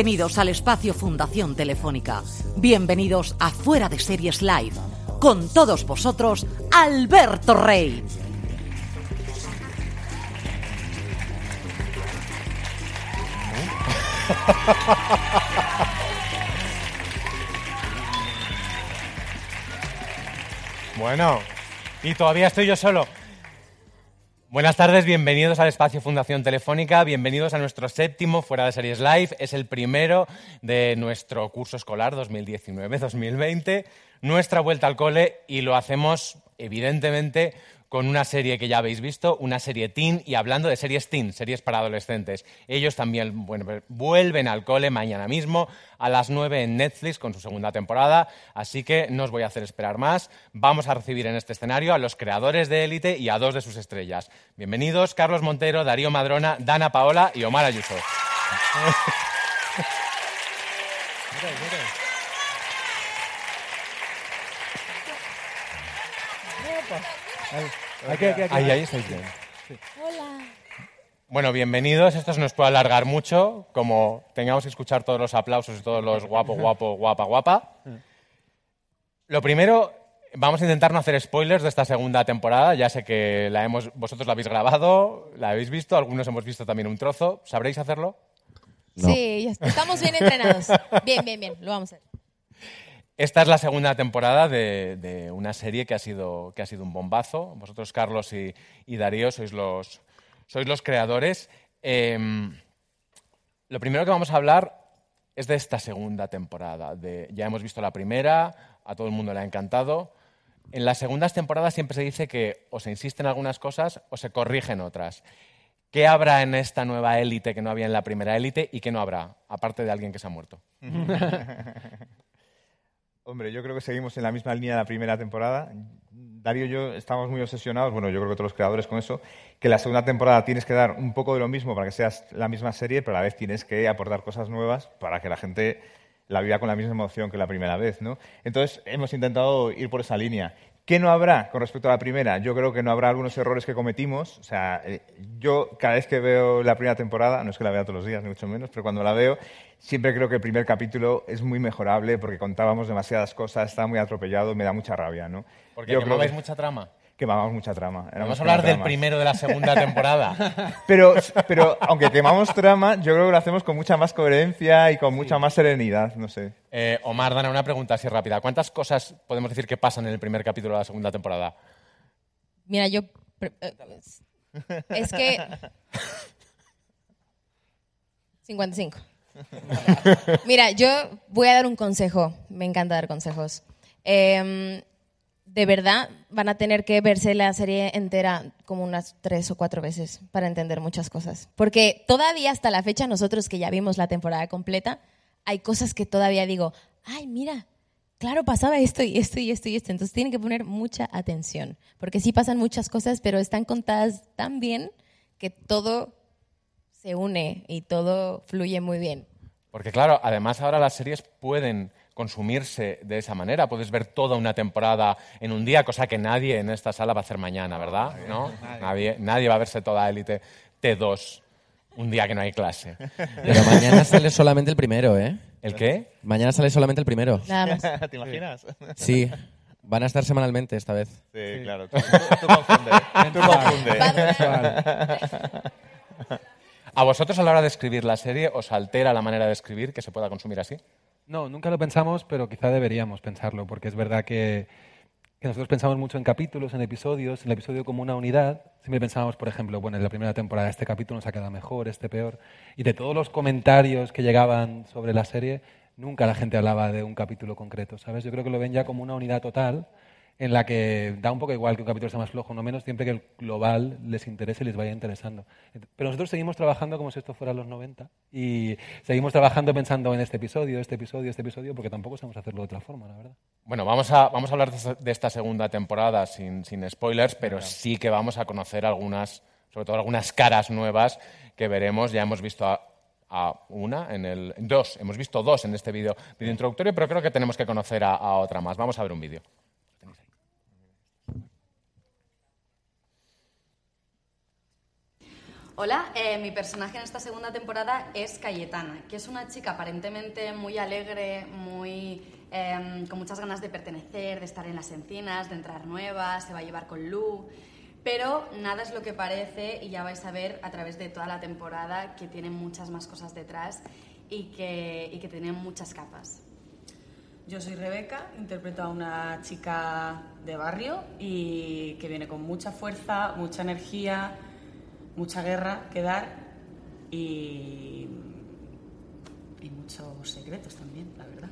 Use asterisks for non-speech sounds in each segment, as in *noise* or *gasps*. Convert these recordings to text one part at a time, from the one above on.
Bienvenidos al espacio Fundación Telefónica. Bienvenidos a Fuera de Series Live. Con todos vosotros, Alberto Rey. Bueno, y todavía estoy yo solo. Buenas tardes, bienvenidos al espacio Fundación Telefónica, bienvenidos a nuestro séptimo Fuera de Series Live. Es el primero de nuestro curso escolar 2019-2020, nuestra vuelta al cole y lo hacemos evidentemente con una serie que ya habéis visto, una serie teen, y hablando de series teen, series para adolescentes. Ellos también bueno, vuelven al cole mañana mismo a las 9 en Netflix con su segunda temporada, así que no os voy a hacer esperar más. Vamos a recibir en este escenario a los creadores de Élite y a dos de sus estrellas. Bienvenidos Carlos Montero, Darío Madrona, Dana Paola y Omar Ayuso. Ahí, ahí estáis bien. Hola. Bueno, bienvenidos. Esto se nos puede alargar mucho, como tengamos que escuchar todos los aplausos y todos los guapo, guapo, guapa, guapa. Lo primero, vamos a intentar no hacer spoilers de esta segunda temporada. Ya sé que la hemos, vosotros la habéis grabado, la habéis visto, algunos hemos visto también un trozo. ¿Sabréis hacerlo? Sí, estamos bien entrenados. Bien, bien, bien. Lo vamos a hacer. Esta es la segunda temporada de, una serie que ha, sido, que ha sido un bombazo. Vosotros, Carlos y, Darío, sois los, sois los creadores. Em, lo primero que vamos a hablar es de esta segunda temporada. Ya hemos visto la primera, a todo el mundo le ha encantado. En las segundas temporadas siempre se dice que o se insisten algunas cosas o se corrigen otras. ¿Qué habrá en esta nueva élite que no había en la primera élite y qué no habrá, aparte de alguien que se ha muerto? *laughs* Hombre, yo creo que seguimos en la misma línea de la primera temporada. Darío y yo estamos muy obsesionados, bueno, yo creo que todos los creadores con eso, que la segunda temporada tienes que dar un poco de lo mismo para que seas la misma serie, pero a la vez tienes que aportar cosas nuevas para que la gente la viva con la misma emoción que la primera vez, ¿no? Entonces hemos intentado ir por esa línea. ¿Qué no habrá con respecto a la primera? Yo creo que no habrá algunos errores que cometimos. O sea, eh, yo cada vez que veo la primera temporada, no es que la vea todos los días, ni mucho menos, pero cuando la veo, siempre creo que el primer capítulo es muy mejorable porque contábamos demasiadas cosas, está muy atropellado, me da mucha rabia, ¿no? Porque Yo creo que mucha trama. Quemamos mucha trama. Vamos a hablar del primero de la segunda temporada. *laughs* Pero, pero aunque quemamos trama, yo creo que lo hacemos con mucha más coherencia y con mucha más serenidad, no sé. Eh, Omar, Dana, una pregunta así rápida. ¿Cuántas cosas podemos decir que pasan en el primer capítulo de la segunda temporada? Mira, yo. eh, Es que. 55. Mira, yo voy a dar un consejo. Me encanta dar consejos. Em, de verdad, van a tener que verse la serie entera como unas tres o cuatro veces para entender muchas cosas. Porque todavía hasta la fecha, nosotros que ya vimos la temporada completa, hay cosas que todavía digo, ay, mira, claro, pasaba esto y esto y esto y esto. Entonces tienen que poner mucha atención, porque sí pasan muchas cosas, pero están contadas tan bien que todo se une y todo fluye muy bien. Porque claro, además ahora las series pueden consumirse de esa manera. Puedes ver toda una temporada en un día, cosa que nadie en esta sala va a hacer mañana, ¿verdad? ¿No? *laughs* Nadie, nadie va a verse toda Élite T2 un día que no hay clase. *laughs* Pero mañana sale solamente el primero, ¿eh? ¿El qué? Mañana sale solamente el primero. Nada más. *laughs* ¿Te imaginas? Sí. Van a estar semanalmente esta vez. Sí, claro. Tú, tú confundes. Tú confundes. ¿A vosotros a la hora de escribir la serie os altera la manera de escribir que se pueda consumir así? No, nunca lo pensamos, pero quizá deberíamos pensarlo, porque es verdad que, nosotros pensamos mucho en capítulos, en episodios, en el episodio como una unidad. Siempre pensábamos, por ejemplo, bueno, en la primera temporada este capítulo nos ha quedado mejor, este peor. Y de todos los comentarios que llegaban sobre la serie, nunca la gente hablaba de un capítulo concreto, ¿sabes? Yo creo que lo ven ya como una unidad total en la que da un poco igual que un capítulo sea más flojo no menos, siempre que el global les interese y les vaya interesando. Pero nosotros seguimos trabajando como si esto fuera los 90 y seguimos trabajando pensando en este episodio, este episodio, este episodio, porque tampoco sabemos hacerlo de otra forma, la verdad. Bueno, vamos a, vamos a hablar de esta- segunda temporada sin, sin spoilers, pero sí que vamos a conocer algunas, sobre todo algunas caras nuevas que veremos. Ya hemos visto a, a una en el. Dos, hemos visto dos en este vídeo vídeo introductorio, pero creo que tenemos que conocer a, a otra más. Vamos a ver un vídeo. Hola, eh, mi personaje en esta segunda temporada es Cayetana, que es una chica aparentemente muy alegre, muy, eh, con muchas ganas de pertenecer, de estar en las encinas, de entrar nueva, se va a llevar con Lu, pero nada es lo que parece y ya vais a ver a través de toda la temporada que tiene muchas más cosas detrás y que, y que tiene muchas capas. Yo soy Rebeca, interpreto a una chica de barrio y que viene con mucha fuerza, mucha energía, mucha guerra que dar y, muchos secretos también, la verdad.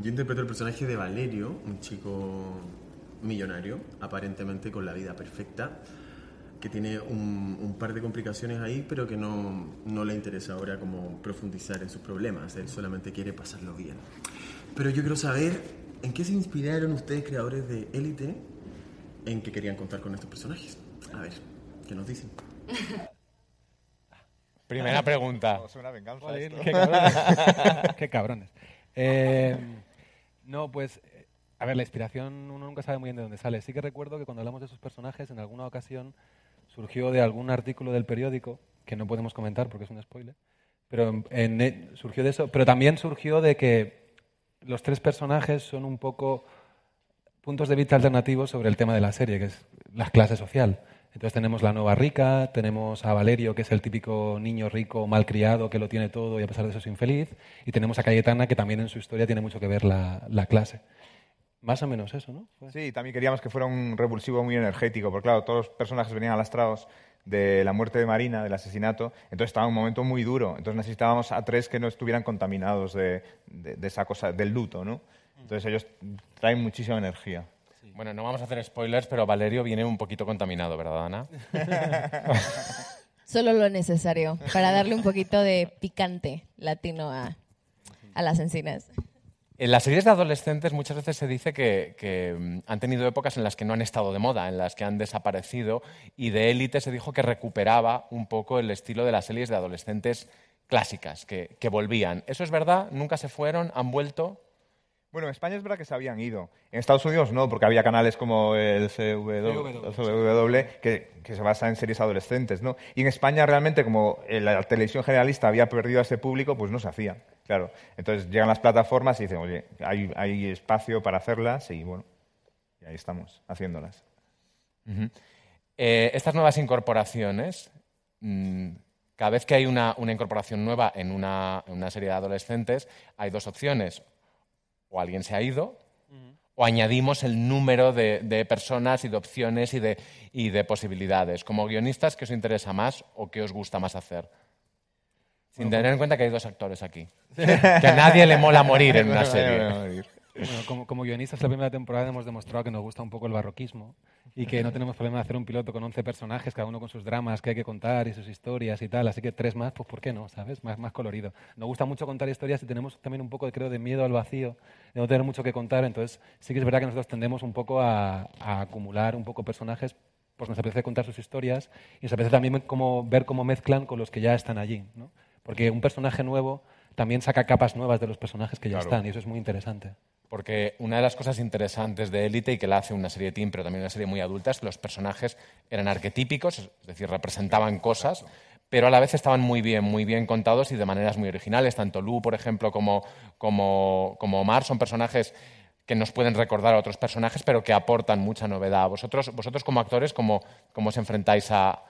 Yo interpreto el personaje de Valerio, un chico millonario, aparentemente con la vida perfecta, que tiene un, par de complicaciones ahí, pero que no, no le interesa ahora como profundizar en sus problemas, él solamente quiere pasarlo bien. Pero yo quiero saber en qué se inspiraron ustedes, creadores de Élite, en que querían contar con estos personajes. A ver, ¿qué nos dicen? Primera pregunta. Es una venganza. Joder, esto. qué cabrones. *laughs* Qué cabrones. Eh, no, pues, eh, a ver, la inspiración uno nunca sabe muy bien de dónde sale. Sí que recuerdo que cuando hablamos de esos personajes, en alguna ocasión surgió de algún artículo del periódico, que no podemos comentar porque es un spoiler, pero en- en e- surgió de eso, pero también surgió de que los tres personajes son un poco puntos de vista alternativos sobre el tema de la serie, que es la clase social. Entonces tenemos la nueva rica, tenemos a Valerio, que es el típico niño rico, malcriado, que lo tiene todo y a pesar de eso es infeliz, y tenemos a Cayetana, que también en su historia tiene mucho que ver la, la clase. Más o menos eso, ¿no? Fue- Sí, también queríamos que fuera un revulsivo muy energético, porque claro, todos los personajes venían alastrados de la muerte de Marina, del asesinato, entonces estaba un momento muy duro, entonces necesitábamos a tres que no estuvieran contaminados de, de- de esa cosa, del luto, ¿no? Entonces ellos traen muchísima energía. Bueno, no vamos a hacer spoilers, pero Valerio viene un poquito contaminado, ¿verdad, Ana? *laughs* Solo lo necesario para darle un poquito de picante latino a, a las encinas. En las series de adolescentes muchas veces se dice que, que, mm, han tenido épocas en las que no han estado de moda, en las que han desaparecido, y de élite se dijo que recuperaba un poco el estilo de las series de adolescentes clásicas, que, que volvían. ¿Eso es verdad? ¿Nunca se fueron? ¿Han vuelto? Bueno, en España es verdad que se habían ido. En Estados Unidos no, porque había canales como el CW, el CW, que, que se basa en series adolescentes, ¿no? Y en España realmente, como eh, la televisión generalista había perdido a ese público, pues no se hacía, claro. Entonces llegan las plataformas y dicen, oye, hay, hay espacio para hacerlas y bueno, y ahí estamos, haciéndolas. Eh, estas nuevas incorporaciones, mm, cada vez que hay una, una incorporación nueva en una, en una serie de adolescentes, hay dos opciones. O alguien se ha ido, o añadimos el número de, de personas y de opciones y de, y de posibilidades. Como guionistas, ¿qué os interesa más o qué os gusta más hacer? Sin tener en cuenta que hay dos actores aquí. *laughs* que a nadie le mola morir en una serie. Bueno, como, como guionistas, la primera temporada hemos demostrado que nos gusta un poco el barroquismo y que no tenemos problema de hacer un piloto con 11 personajes, cada uno con sus dramas que hay que contar y sus historias y tal. Así que tres más, pues ¿por qué no? ¿Sabes? Más, más colorido. Nos gusta mucho contar historias y tenemos también un poco, creo, de miedo al vacío, de no tener mucho que contar. Entonces, sí que es verdad que nosotros tendemos un poco a, a acumular un poco personajes pues nos apetece contar sus historias y nos apetece también como, ver cómo mezclan con los que ya están allí. ¿no? Porque un personaje nuevo también saca capas nuevas de los personajes que ya Claro. están y eso es muy interesante. Porque una de las cosas interesantes de Élite y que la hace una serie teen, pero también una serie muy adulta, es que los personajes eran arquetípicos, es decir, representaban cosas, pero a la vez estaban muy bien, muy bien contados y de maneras muy originales. Tanto Lu, por ejemplo, como, como, como Omar son personajes que nos pueden recordar a otros personajes, pero que aportan mucha novedad. Vosotros, vosotros como actores, ¿cómo, cómo os enfrentáis a,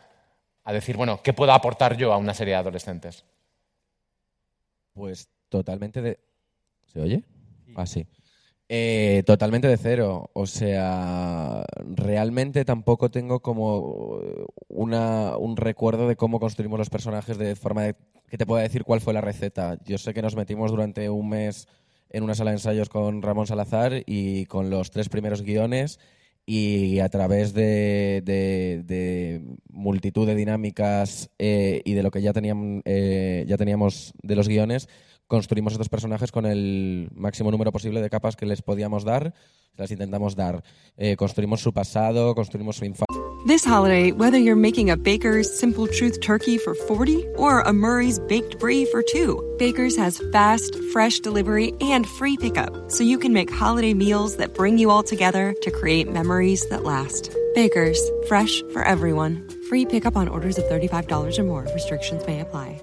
a decir, bueno, ¿qué puedo aportar yo a una serie de adolescentes? Pues totalmente de... ¿Se oye? Ah, sí. Eh, totalmente de cero. O sea, realmente tampoco tengo como una, un recuerdo de cómo construimos los personajes de forma de que te pueda decir cuál fue la receta. Yo sé que nos metimos durante un mes en una sala de ensayos con Ramón Salazar y con los tres primeros guiones y a través de, de- de multitud de dinámicas eh, y de lo que ya, tenían, eh, ya teníamos de los guiones, construimos estos personajes con el máximo número posible de capas que les podíamos dar, las intentamos dar. Eh, construimos su pasado, construimos su infancia. This holiday, whether you're making a Baker's Simple Truth turkey for 40 or a Murray's baked brie for two, Baker's has fast, fresh delivery and free pickup, so you can make holiday meals that bring you all together to create memories that last. Baker's, fresh for everyone. Free pickup on orders of $35 or more. Restrictions may apply.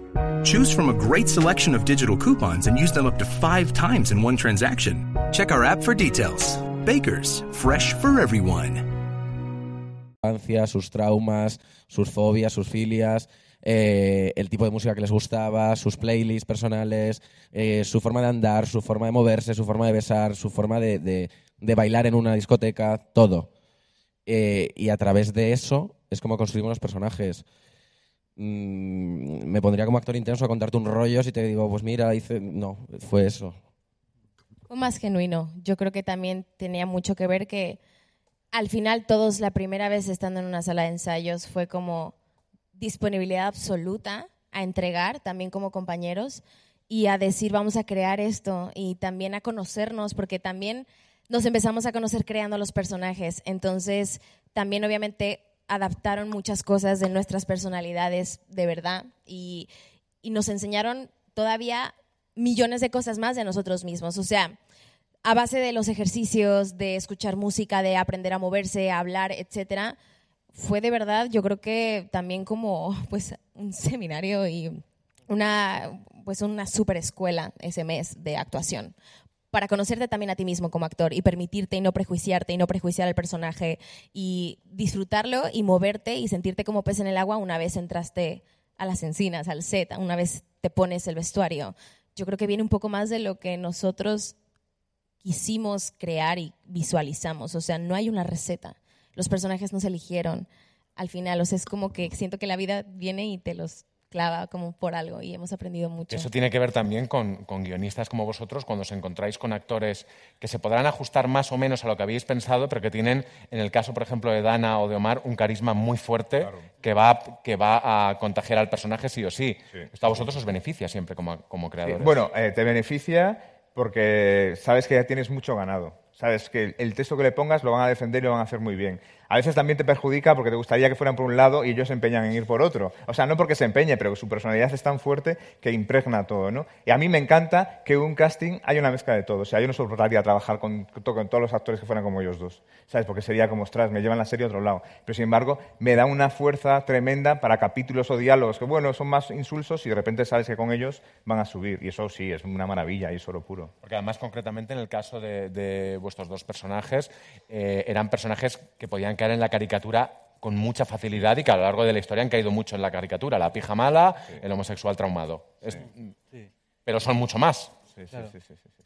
Choose from a great selection of digital coupons and use them up to five times in one transaction. Check our app for details. Bakers, fresh for everyone. sus traumas, sus fobias, sus filias, eh, el tipo de música que les gustaba, sus playlists personales, eh, su forma de andar, su forma de moverse, su forma de besar, su forma de- de bailar en una discoteca, todo. Eh, y a través de eso es como construimos los personajes. Mm, me pondría como actor intenso a contarte un rollo si te digo, pues mira, hice... No, fue eso. Fue más genuino. Yo creo que también tenía mucho que ver que al final todos la primera vez estando en una sala de ensayos fue como disponibilidad absoluta a entregar, también como compañeros, y a decir vamos a crear esto y también a conocernos, porque también nos empezamos a conocer creando los personajes. Entonces, también obviamente adaptaron muchas cosas de nuestras personalidades de verdad y, nos enseñaron todavía millones de cosas más de nosotros mismos. O sea, a base de los ejercicios, de escuchar música, de aprender a moverse, a hablar, etcétera, fue de verdad, yo creo que también como pues un seminario y una pues una super escuela ese mes de actuación para conocerte también a ti mismo como actor y permitirte y no prejuiciarte y no prejuiciar al personaje y disfrutarlo y moverte y sentirte como pez en el agua una vez entraste a las encinas, al set, una vez te pones el vestuario. Yo creo que viene un poco más de lo que nosotros quisimos crear y visualizamos. O sea, no hay una receta. Los personajes no se eligieron al final. O sea, es como que siento que la vida viene y te los clava como por algo y hemos aprendido mucho. Eso tiene que ver también con, con guionistas como vosotros, cuando os encontráis con actores que se podrán ajustar más o menos a lo que habéis pensado, pero que tienen, en el caso, por ejemplo, de Dana o de Omar, un carisma muy fuerte que, va, que va a contagiar al personaje sí o sí. Esto a vosotros os beneficia siempre como, como creadores. Bueno, eh, te beneficia porque sabes que ya tienes mucho ganado. Sabes que el- el texto que le pongas lo van a defender y lo van a hacer muy bien. A veces también te perjudica porque te gustaría que fueran por un lado y ellos se empeñan en ir por otro. O sea, no porque se empeñe, pero su personalidad es tan fuerte que impregna todo, ¿no? Y a mí me encanta que un casting haya una mezcla de todo. O sea, yo no soportaría trabajar con, con todos los actores que fueran como ellos dos. ¿Sabes? Porque sería como, ostras, me llevan la serie a otro lado. Pero sin embargo, me da una fuerza tremenda para capítulos o diálogos que, bueno, son más insulsos y de repente sabes que con ellos van a subir. Y eso sí, es una maravilla y es oro puro. Porque además, concretamente, en el caso de, de vuestros dos personajes, eh, eran personajes que podían caer en la caricatura con mucha facilidad y que a lo largo de la historia han caído mucho en la caricatura. La pija mala, el homosexual traumado. Es- Pero son mucho más. Sí, sí, sí, sí, sí, sí.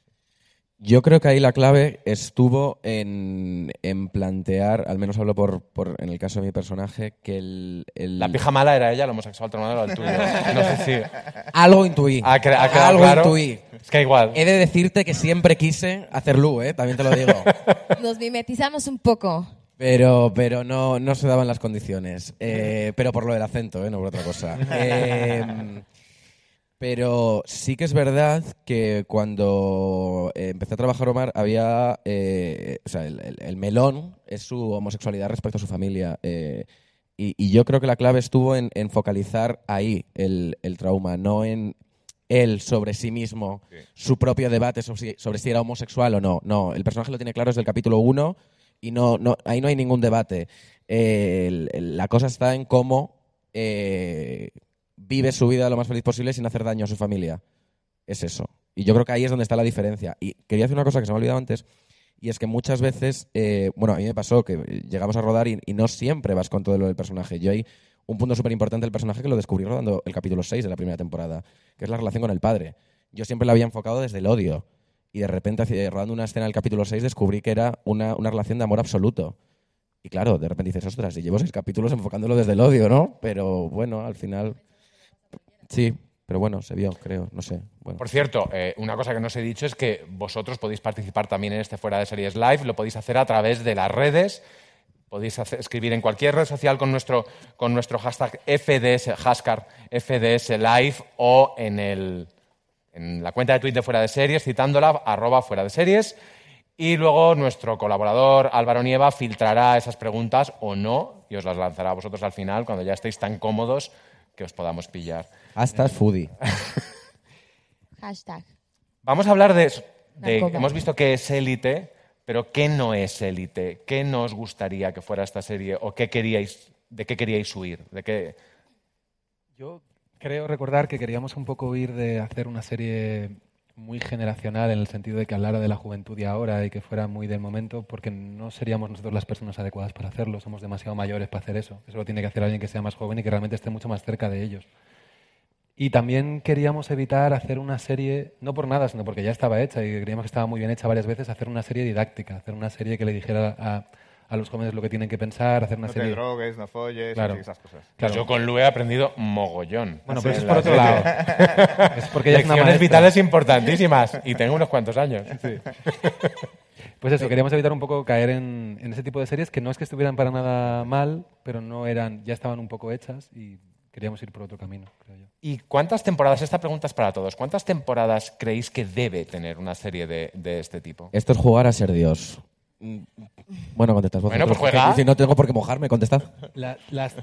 Yo creo que ahí la clave estuvo en, en plantear, al menos hablo por, por- en el caso de mi personaje, que el... el- La pija mala era ella, el homosexual traumado era el tuyo. No sé si... Algo intuí. Ha ha Algo claro. intuí. Es que igual. He de decirte que siempre quise hacer Lu, ¿eh? también te lo digo. *laughs* Nos mimetizamos un poco. Pero, pero no, no se daban las condiciones. Eh, pero por lo del acento, ¿eh? no por otra cosa. *laughs* Eh, pero sí que es verdad que cuando eh, empecé a trabajar Omar había... eh, o sea, el, el- el melón es su homosexualidad respecto a su familia. Eh, Y, y yo creo que la clave estuvo en, en focalizar ahí el, el trauma, no en él sobre sí mismo, su propio debate sobre si, sobre si era homosexual o no. No, el personaje lo tiene claro desde el capítulo 1 y no, no, ahí no hay ningún debate. La cosa está en cómo eh, vive su vida lo más feliz posible sin hacer daño a su familia. Es eso. Y yo creo que ahí es donde está la diferencia. Y quería hacer una cosa que se me ha olvidado antes, y es que muchas veces, eh, bueno, a mí me pasó que llegamos a rodar y, y no siempre vas con todo lo del personaje. Yo hay un punto súper importante del personaje que lo descubrí rodando el capítulo 6 de la primera temporada, que es la relación con el padre. Yo siempre la había enfocado desde el odio. Y de repente, rodando una escena del capítulo 6, descubrí que era una, una relación de amor absoluto. Y claro, de repente dices, ostras, y llevo seis capítulos enfocándolo desde el odio, ¿no? Pero bueno, al final. Sí, pero bueno, se vio, creo, no sé. Bueno. Por cierto, eh, una cosa que no os he dicho es que vosotros podéis participar también en este Fuera de Series Live, lo podéis hacer a través de las redes, podéis escribir en cualquier red social con nuestro, con nuestro hashtag FDS, hashtag FDS Live o en, el, en la cuenta de Twitter de Fuera de Series, citándola, arroba Fuera de Series. Y luego nuestro colaborador Álvaro Nieva filtrará esas preguntas o no y os las lanzará a vosotros al final cuando ya estéis tan cómodos que os podamos pillar. Hasta foodie. *laughs* Hashtag. Vamos a hablar de, hemos visto que es élite, pero ¿qué no es élite? ¿Qué no os gustaría que fuera esta serie o qué queríais, de qué queríais huir? ¿De qué? Yo creo recordar que queríamos un poco huir de hacer una serie muy generacional en el sentido de que hablara de la juventud y ahora y que fuera muy del momento, porque no seríamos nosotros las personas adecuadas para hacerlo, somos demasiado mayores para hacer eso. Eso lo tiene que hacer alguien que sea más joven y que realmente esté mucho más cerca de ellos. Y también queríamos evitar hacer una serie, no por nada, sino porque ya estaba hecha y creíamos que estaba muy bien hecha varias veces, hacer una serie didáctica, hacer una serie que le dijera a, a los jóvenes lo que tienen que pensar, hacer una No te serie... drogues, no folles, Claro. esas cosas. Claro. Yo con Lu he aprendido mogollón. Bueno, pero eso es por otro serie. lado. *laughs* Es porque es una Lecciones maestra. vitales importantísimas y tengo unos cuantos años. *laughs* Pues eso, queríamos evitar un poco caer en, en ese tipo de series que no es que estuvieran para nada mal, pero no eran, ya estaban un poco hechas y queríamos ir por otro camino, creo yo. ¿Y cuántas temporadas, esta pregunta es para todos, cuántas temporadas creéis que debe tener una serie de, de este tipo? Esto es jugar a ser Dios. Bueno, contestad vosotros. Bueno, pues juega. Si no tengo por qué mojarme, contestad. La- las-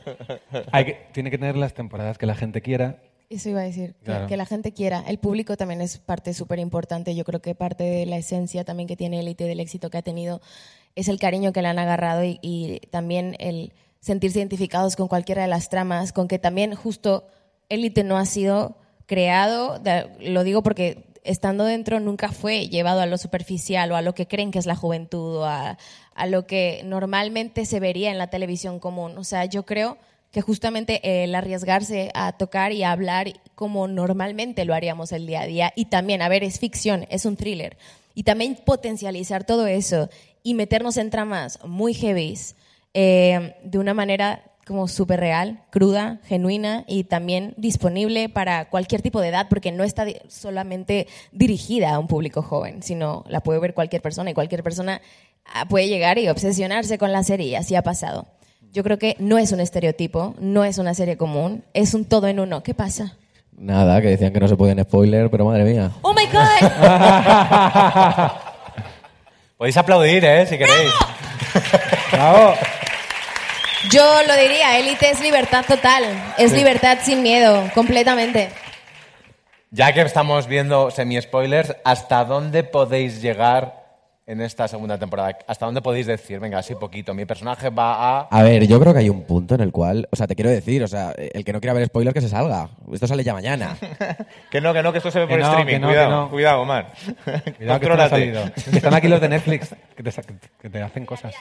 hay que- tiene que tener las temporadas que la gente quiera. Eso iba a decir, que, Claro. que la gente quiera. El público también es parte súper importante. Yo creo que parte de la esencia también que tiene Elite, del éxito que ha tenido, es el cariño que le han agarrado y, y también el sentirse identificados con cualquiera de las tramas, con que también justo Elite no ha sido creado, de- lo digo porque estando dentro nunca fue llevado a lo superficial o a lo que creen que es la juventud o a, a lo que normalmente se vería en la televisión común. O sea, yo creo que justamente el arriesgarse a tocar y a hablar como normalmente lo haríamos el día a día y también, a ver, es ficción, es un thriller y también potencializar todo eso y meternos en tramas muy heavies eh, de una manera como súper real, cruda, genuina y también disponible para cualquier tipo de edad, porque no está solamente dirigida a un público joven, sino la puede ver cualquier persona y cualquier persona ah, puede llegar y obsesionarse con la serie, y así ha pasado. Yo creo que no es un estereotipo, no es una serie común, es un todo en uno. ¿Qué pasa? Nada, que decían que no se podían spoiler, pero madre mía. ¡Oh my God! *laughs* Podéis aplaudir, ¿eh? Si queréis. ¡Bravo! *laughs* Yo lo diría, élite es libertad total, es Sí. libertad sin miedo, completamente. Ya que estamos viendo semi-spoilers, ¿hasta dónde podéis llegar en esta segunda temporada? ¿Hasta dónde podéis decir, venga, así poquito, mi personaje va a... A ver, yo creo que hay un punto en el cual, o sea, te quiero decir, o sea, el que no quiera ver spoiler que se salga. Esto sale ya mañana. *laughs* Que no, que no, que esto se ve Que por no, streaming. que no, cuidado, que no. cuidado, Omar. Cuidado que esto no ha Contrólate. salido. *laughs* Que están aquí los de Netflix que te, que te hacen cosas.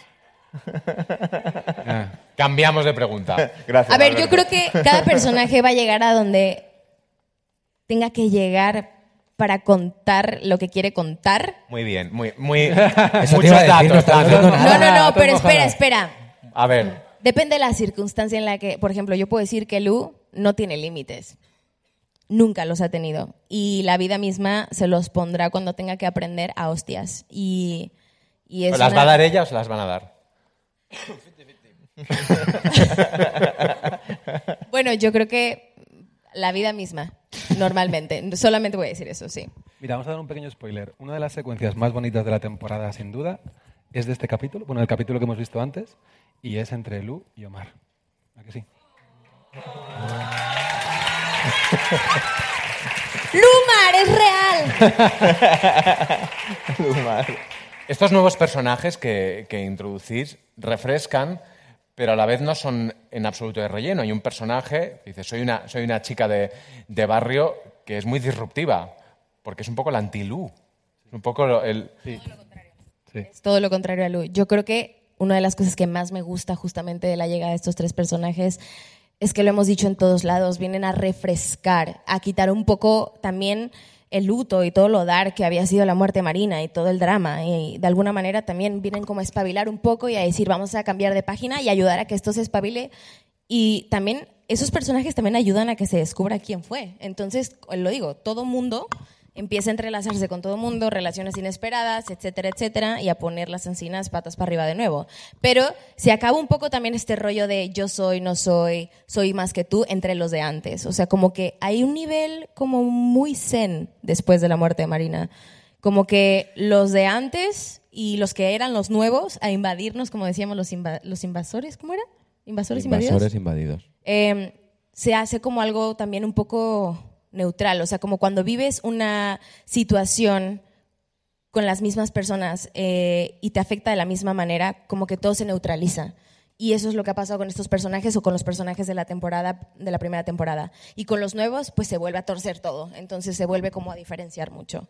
Ah. Cambiamos de pregunta. *laughs* Gracias. A ver, yo creo que cada personaje va a llegar a donde tenga que llegar para contar lo que quiere contar. Muy bien, muy, muy... *laughs* Muchos datos. no datos. No, no, no, pero espera, espera. A ver, Depende de la circunstancia en la que, por ejemplo, yo puedo decir que Lu no tiene límites. Nunca los ha tenido. Y la vida misma se los pondrá cuando tenga que aprender a hostias. Y, y es ¿las una- va a dar ella o se las van a dar? *laughs* Bueno, yo creo que la vida misma, normalmente. Solamente voy a decir eso, sí. Mira, vamos a dar un pequeño spoiler. Una de las secuencias más bonitas de la temporada, sin duda, es de este capítulo, bueno, el capítulo que hemos visto antes, y es entre Lu y Omar. ¿A que sí? ¡Lumar, es real! *laughs* Estos nuevos personajes que, que introducís refrescan, pero a la vez no son en absoluto de relleno. Hay un personaje dice, soy una, soy una chica de, de barrio que es muy disruptiva, porque es un poco la antilú. Es un poco lo- el... Es todo lo contrario a Lu. Yo creo que una de las cosas que más me gusta justamente de la llegada de estos tres personajes es que lo hemos dicho en todos lados, vienen a refrescar, a quitar un poco también el luto y todo lo dar que había sido la muerte marina y todo el drama. Y de alguna manera también vienen como a espabilar un poco y a decir, vamos a cambiar de página y ayudar a que esto se espabile. Y también esos personajes también ayudan a que se descubra quién fue. Entonces, lo digo, todo mundo empieza a entrelazarse con todo mundo, relaciones inesperadas, etcétera, etcétera, y a poner las encinas patas para arriba de nuevo. Pero se acaba un poco también este rollo de yo soy, no soy, soy más que tú entre los de antes. O sea, como que hay un nivel como muy zen después de la muerte de Marina. Como que los de antes y los que eran los nuevos a invadirnos, como decíamos, los, inva- los invasores, ¿cómo era? Invasores, invadidos Invasores invadidos. eh, se hace como algo también un poco neutral, o sea, como cuando vives una situación con las mismas personas eh, y te afecta de la misma manera, como que todo se neutraliza. Y eso es lo que ha pasado con estos personajes o con los personajes de la temporada, de la primera temporada. Y con los nuevos, pues se vuelve a torcer todo. Entonces se vuelve como a diferenciar mucho.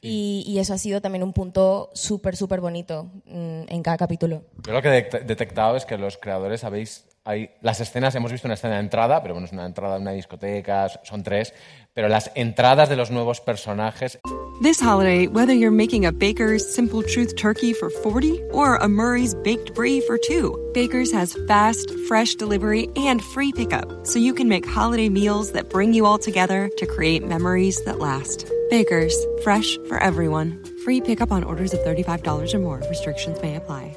Y, y eso ha sido también un punto súper, súper bonito mm, en cada capítulo. Yo lo que he det- detectado es que los creadores habéis... Hay, las escenas, hemos visto una escena de entrada, pero bueno, es una entrada de una discoteca, son tres, pero las entradas de los nuevos personajes This holiday, whether you're making a Baker's Simple Truth turkey for 40 or a Murray's baked brie for 2, Baker's has fast, fresh delivery and free pickup, so you can make holiday meals that bring you all together to create memories that last. Baker's, fresh for everyone. Free pickup on orders of $35 or more. Restrictions may apply.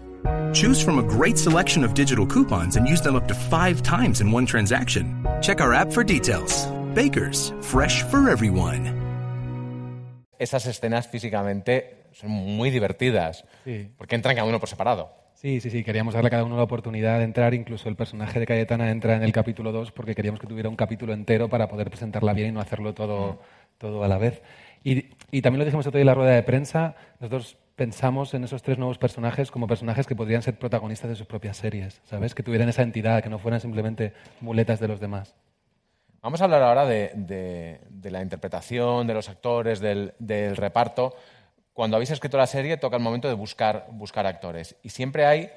Choose from a great selection of digital coupons and use them up to five times in one transaction. Check our app for details. Bakers, fresh for everyone. esas escenas físicamente son muy divertidas, Sí. porque entran cada uno por separado. Sí, sí, sí, queríamos darle a cada uno la oportunidad de entrar, incluso el personaje de Cayetana entra en el capítulo 2 porque queríamos que tuviera un capítulo entero para poder presentarla bien y no hacerlo todo, todo a la vez. Y, y también lo dijimos otro día en la rueda de prensa, nosotros pensamos en esos tres nuevos personajes como personajes que podrían ser protagonistas de sus propias series, ¿sabes? Que tuvieran esa entidad, que no fueran simplemente muletas de los demás. Vamos a hablar ahora de, la interpretación, de los actores, del, reparto. Cuando habéis escrito la serie, toca el momento de buscar, actores. Y siempre hay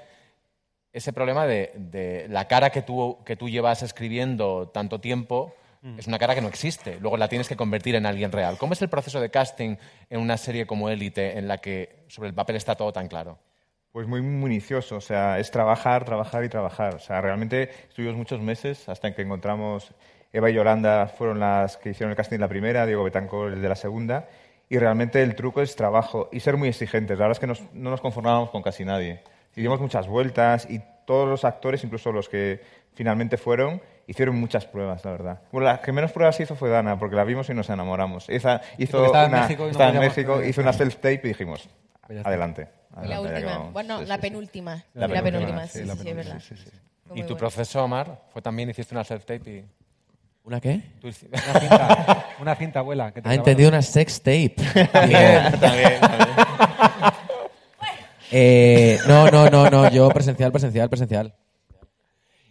ese problema de, de la cara que tú, que tú llevas escribiendo tanto tiempo. Es una cara que no existe. Luego la tienes que convertir en alguien real. ¿Cómo es el proceso de casting en una serie como Élite, en la que sobre el papel está todo tan claro? Pues muy minucioso, o sea, es trabajar, trabajar y trabajar. O sea, realmente estuvimos muchos meses hasta que encontramos Eva y Yolanda fueron las que hicieron el casting la primera, Diego Betancor el de la segunda, y realmente el truco es trabajo y ser muy exigentes. La verdad es que nos- no nos conformábamos con casi nadie. Dimos muchas vueltas y todos los actores, incluso los que finalmente fueron, hicieron muchas pruebas, la verdad. Bueno, la que menos pruebas hizo fue Dana, porque la vimos y nos enamoramos. Esa hizo estaba en México y no estaba en podíamos México, hizo una self-tape y dijimos, Pues adelante. Y la adelante, ya última, bueno, Sí, la sí, sí. penúltima. La La, penúltima, penúltima, sí, sí, la sí, sí, es penúltima, verdad. sí, sí, sí. Fue ¿Y tu bueno. proceso, Omar? ¿Fue también hiciste una self-tape? Y... ¿Una qué? Una cinta, *laughs* una cinta abuela. Que te Ha grababa. entendido una sex tape. *laughs* También, también, también. *laughs* Eh, no, no, no, no. Yo presencial, presencial, presencial.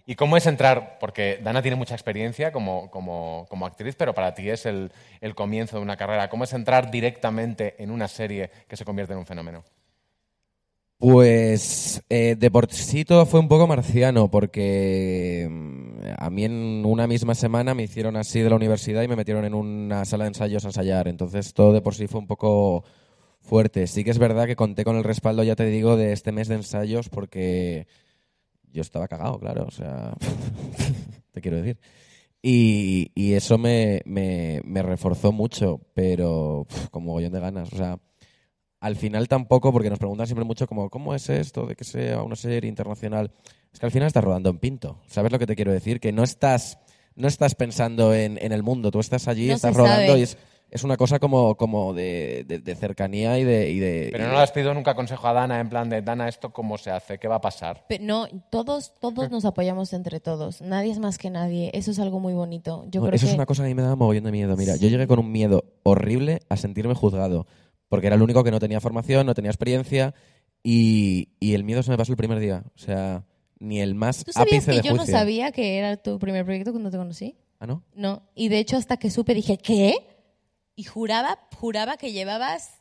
¿Y cómo es entrar? Porque Dana tiene mucha experiencia como, como, como actriz, pero para ti es el, el comienzo de una carrera. ¿Cómo es entrar directamente en una serie que se convierte en un fenómeno? Pues eh, de por sí todo fue un poco marciano, porque mm, a mí en una misma semana me hicieron así de la universidad y me metieron en una sala de ensayos a ensayar. Entonces todo de por sí fue un poco fuerte. Sí que es verdad que conté con el respaldo, ya te digo, de este mes de ensayos, porque yo estaba cagado, claro, o sea, *laughs* te quiero decir. Y, y eso me, me, me reforzó mucho, pero pf, con mogollón de ganas. O sea, al final tampoco, porque nos preguntan siempre mucho como, ¿cómo es esto de que sea una serie internacional? Es que al final estás rodando en Pinto. ¿Sabes lo que te quiero decir? Que no estás, no estás pensando en, en el mundo, tú estás allí, No estás rodando sabe. y es, es una cosa como, como de, de- de cercanía y de... y de- Pero no le has pedido nunca consejo a Dana en plan de, Dana, ¿esto cómo se hace? ¿Qué va a pasar? Pe- No, todos, todos nos apoyamos entre todos. Nadie es más que nadie. Eso es algo muy bonito. Yo No, creo eso que es una cosa que a mí me da mogollón de miedo. Mira, yo llegué con un miedo horrible a sentirme juzgado, porque era el único que no tenía formación, no tenía experiencia, y, y el miedo se me pasó el primer día. O sea, ni el más ¿Tú sabías ápice que de yo no sabía que era tu primer proyecto cuando te conocí? ¿Ah, no? No. Y de hecho, hasta que supe, dije, ¿qué? Y juraba, juraba que llevabas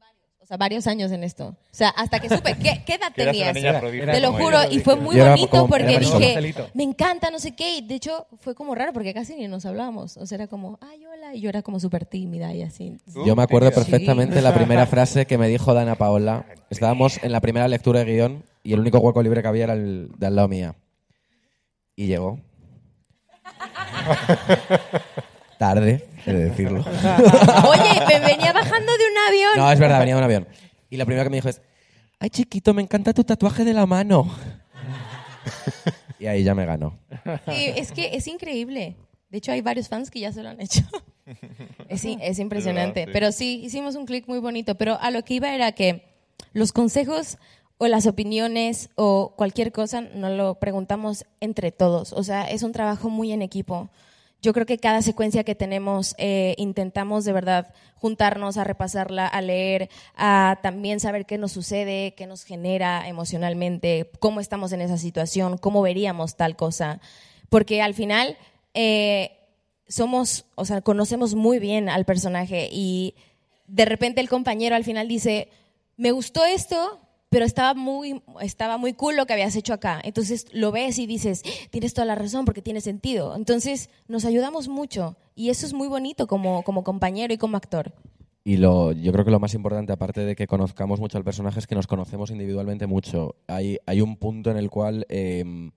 varios, o sea, varios años en esto. O sea, hasta que supe, ¿qué, qué edad *laughs* tenías? Te lo juro, y fue muy bonito como- porque dije, me encanta, no sé qué. Y de hecho, fue como raro porque casi ni nos hablábamos. O sea, era como, ay, hola. Y yo era como súper tímida y así. Yo me acuerdo Sí. perfectamente la primera frase que me dijo Dana Paola. Estábamos en la primera lectura de guion y el único hueco libre que había era el de al lado mía. Y llegó. *laughs* Tarde, he de decirlo. *laughs* Oye, me venía bajando de un avión. No, es verdad, venía de un avión. Y lo primero que me dijo es, ay chiquito, me encanta tu tatuaje de la mano. y ahí ya me ganó. Sí, es que es increíble. De hecho, hay varios fans que ya se lo han hecho. Es, i- es impresionante. sí. Pero sí, hicimos un clic muy bonito. Pero a lo que iba era que los consejos o las opiniones o cualquier cosa nos lo preguntamos entre todos. O sea, es un trabajo muy en equipo. Yo creo que cada secuencia que tenemos eh, intentamos de verdad juntarnos a repasarla, a leer, a también saber qué nos sucede, qué nos genera emocionalmente, cómo estamos en esa situación, cómo veríamos tal cosa. Porque al final eh, somos, o sea, conocemos muy bien al personaje y de repente el compañero al final dice, me gustó esto, pero estaba muy, estaba muy cool lo que habías hecho acá. Entonces lo ves y dices, tienes toda la razón porque tiene sentido. Entonces nos ayudamos mucho y eso es muy bonito como, como compañero y como actor. Y lo, yo creo que lo más importante, aparte de que conozcamos mucho al personaje, es que nos conocemos individualmente mucho. Hay, hay un punto en el cual eh,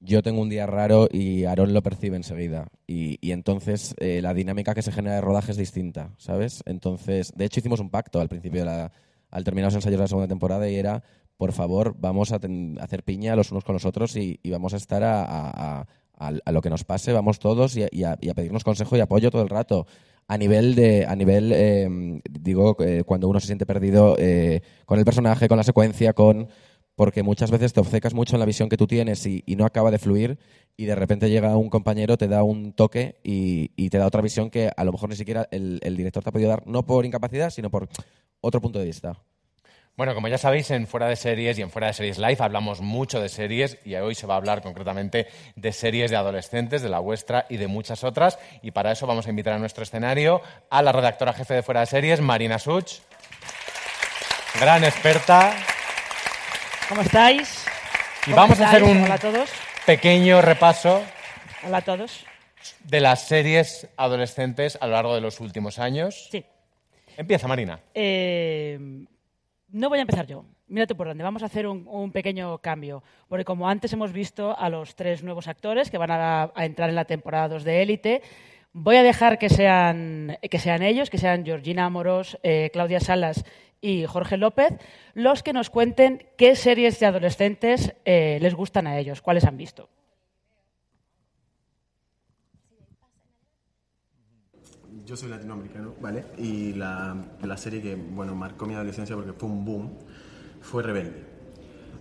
yo tengo un día raro y Aaron lo percibe enseguida. Y, y entonces eh, la dinámica que se genera de rodaje es distinta, ¿sabes? Entonces, de hecho, hicimos un pacto al principio, de la, al terminar los ensayos de la segunda temporada y era, por favor, vamos a ten- hacer piña los unos con los otros y, vamos a estar a, a- lo que nos pase, vamos todos y a, y y a pedirnos consejo y apoyo todo el rato. A nivel de, a nivel, eh, digo, eh, cuando uno se siente perdido eh, con el personaje, con la secuencia, con porque muchas veces te obcecas mucho en la visión que tú tienes y, no acaba de fluir y de repente llega un compañero, te da un toque y, y te da otra visión que a lo mejor ni siquiera el, el director te ha podido dar, no por incapacidad, sino por otro punto de vista. Bueno, como ya sabéis, en Fuera de Series y en Fuera de Series Live hablamos mucho de series y hoy se va a hablar concretamente de series de adolescentes, de la vuestra y de muchas otras. Y para eso vamos a invitar a nuestro escenario a la redactora jefe de Fuera de Series, Marina Such. Gran experta. ¿Cómo estáis? Y ¿Cómo vamos a hacer un Hola a todos. pequeño repaso Hola a todos. de las series adolescentes a lo largo de los últimos años. Sí. Empieza, Marina. Eh, no voy a empezar yo. Mírate por dónde. Vamos a hacer un, pequeño cambio. Porque como antes hemos visto a los tres nuevos actores que van a, entrar en la temporada 2 de Élite, voy a dejar que sean, que sean ellos, que sean Georgina Amoros, eh, Claudia Salas y Jorge López, los que nos cuenten qué series de adolescentes eh, les gustan a ellos, cuáles han visto. Yo soy latinoamericano, ¿vale? Y la, la serie que, bueno, marcó mi adolescencia porque fue un boom, fue Rebelde.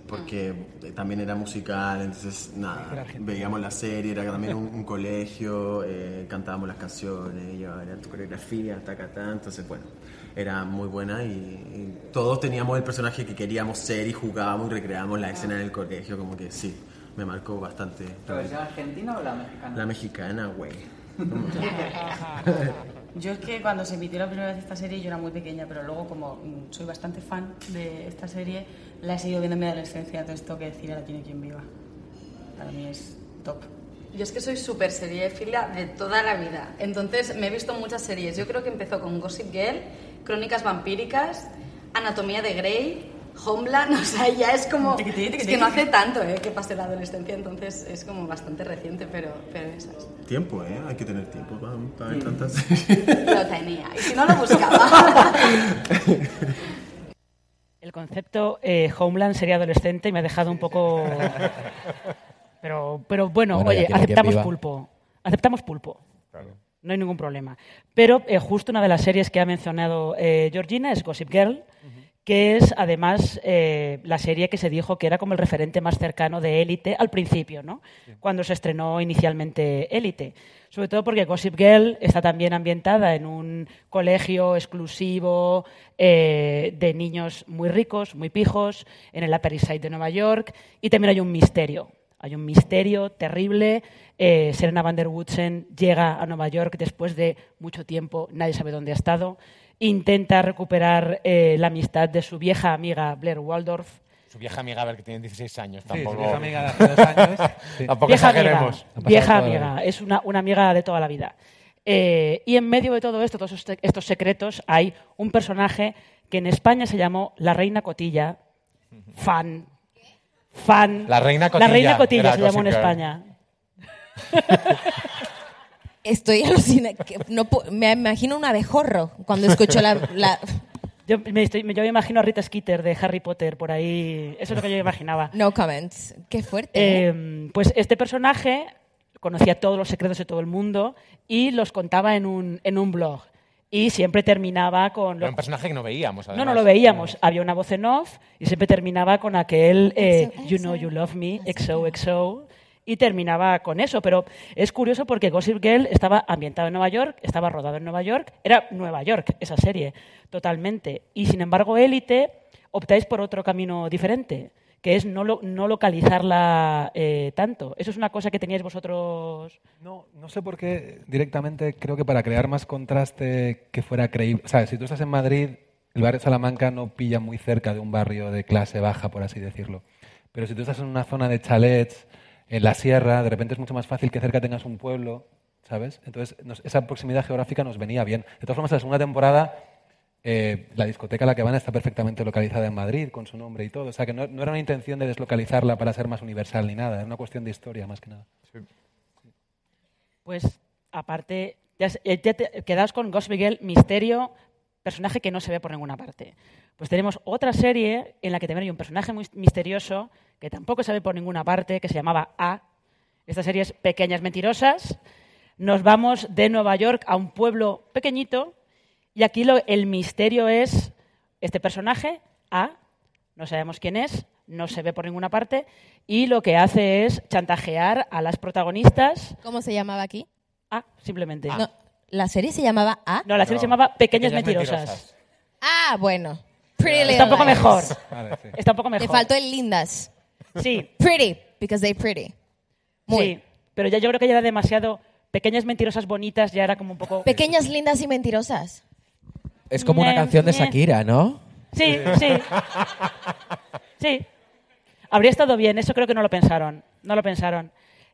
Porque eh, también era musical, entonces, nada, veíamos la serie, era también un, un colegio, eh, cantábamos las canciones, llevaba tu coreografía, hasta acá, entonces, bueno, era muy buena y, y todos teníamos el personaje que queríamos ser y jugábamos y recreábamos la escena del colegio, como que sí, me marcó bastante. ¿La versión argentina o la mexicana? La mexicana, güey. Yo es que cuando se emitió la primera vez esta serie yo era muy pequeña, pero luego como mm, soy bastante fan de esta serie, la he seguido viendo en mi adolescencia, entonces tengo que decir, la tiene quien viva. Para mí es top. Yo es que soy súper seriéfila de toda la vida. Entonces me he visto muchas series. Yo creo que empezó con Gossip Girl, Crónicas Vampíricas, Anatomía de Grey, Homeland, *laughs* o sea, ya es como... Es que no hace tanto eh, que pase la adolescencia, entonces es como bastante reciente, pero, pero esas. Tiempo, ¿eh? Hay que tener tiempo para, para ver Mm. tantas series. Lo tenía, y si no lo buscaba. *laughs* El concepto eh, Homeland sería adolescente y me ha dejado un poco... *laughs* Pero, pero bueno, oye, aceptamos pulpo. Aceptamos pulpo. No hay ningún problema. Pero eh, justo una de las series que ha mencionado eh, Georgina es Gossip Girl, que es además eh, la serie que se dijo que era como el referente más cercano de Élite al principio, ¿no? Cuando se estrenó inicialmente Élite. Sobre todo porque Gossip Girl está también ambientada en un colegio exclusivo eh, de niños muy ricos, muy pijos, en el Upper East Side de Nueva York, y también hay un misterio. Hay un misterio terrible. Eh, Serena van der Woodsen llega a Nueva York después de mucho tiempo, nadie sabe dónde ha estado. Intenta recuperar eh, la amistad de su vieja amiga Blair Waldorf. Su vieja ieja amiga, a ver, que tiene 16 años. Sí, Tampoco, su vieja *laughs* amiga de hace dos años. Sí. tampoco vieja amiga, vieja amiga, es una, una amiga de toda la vida. Eh, y en medio de todo esto, todos este- estos secretos, hay un personaje que en España se llamó la Reina Cotilla, fan, fan. La Reina La Cotilla Reina Cotilla se llamó en. España. *laughs* Estoy *laughs* alucinada. no me imagino un abejorro cuando escucho la... la- *laughs* Yo me, estoy- yo me imagino a Rita Skeeter de Harry Potter por ahí. Eso es lo que yo imaginaba. No comments. Qué fuerte. ¿eh? Eh, pues este personaje conocía todos los secretos de todo el mundo y los contaba en un, en un blog. Y siempre terminaba con... Era un personaje que no veíamos. no, Además. no lo veíamos. Había una voz en off y siempre terminaba con aquel eh, You know you love me, XOXO. Y terminaba con eso. Pero es curioso porque Gossip Girl estaba ambientado en Nueva York, estaba rodado en Nueva York. Era Nueva York esa serie, totalmente. Y sin embargo, Élite optáis por otro camino diferente, que es no, lo- no localizarla eh, tanto. ¿Eso es una cosa que teníais vosotros? No, no sé por qué directamente creo que para crear más contraste que fuera creíble. O sea, si tú estás en Madrid, el barrio Salamanca no pilla muy cerca de un barrio de clase baja, por así decirlo. Pero si tú estás en una zona de chalets, en la sierra, de repente es mucho más fácil que cerca tengas un pueblo, ¿sabes? Entonces, nos- esa proximidad geográfica nos venía bien. De todas formas, en la segunda temporada, eh, la discoteca a la que van está perfectamente localizada en Madrid, con su nombre y todo. O sea, que no, no era una intención de deslocalizarla para ser más universal ni nada. Era una cuestión de historia, más que nada. Pues aparte, ya, eh, ya te quedaos con Gossip Girl, misterio, personaje que no se ve por ninguna parte. Pues tenemos otra serie en la que también hay un personaje muy misterioso que tampoco se ve por ninguna parte, que se llamaba A. Esta serie es Pequeñas Mentirosas. Nos vamos de Nueva York a un pueblo pequeñito y aquí lo- el misterio es este personaje, A, no sabemos quién es, no se ve por ninguna parte, y lo que hace es chantajear a las protagonistas ¿Cómo se llamaba aquí? A, simplemente. No, ¿La serie se llamaba A? No, la serie se llamaba Pequeñas, Mentirosas. Ah, bueno. Pretty Little Está un poco Liars. mejor. Está un poco mejor. Te faltó el lindas. Sí. Pretty, because they pretty. Muy. Sí, pero ya yo creo que ya era demasiado. Pequeñas mentirosas bonitas ya era como un poco. Pequeñas, lindas y mentirosas. Es como una canción de. Shakira, ¿no? Sí, sí. Sí. Habría estado bien, eso creo que no lo pensaron. No lo pensaron.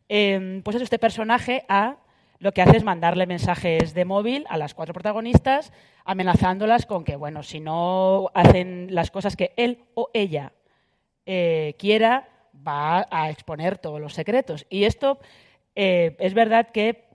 Eh, pues eso, este personaje A lo que hace es mandarle mensajes de móvil a las cuatro protagonistas, amenazándolas con que, bueno, si no hacen las cosas que él o ella eh, quiera, va a exponer todos los secretos. Y esto eh, es verdad que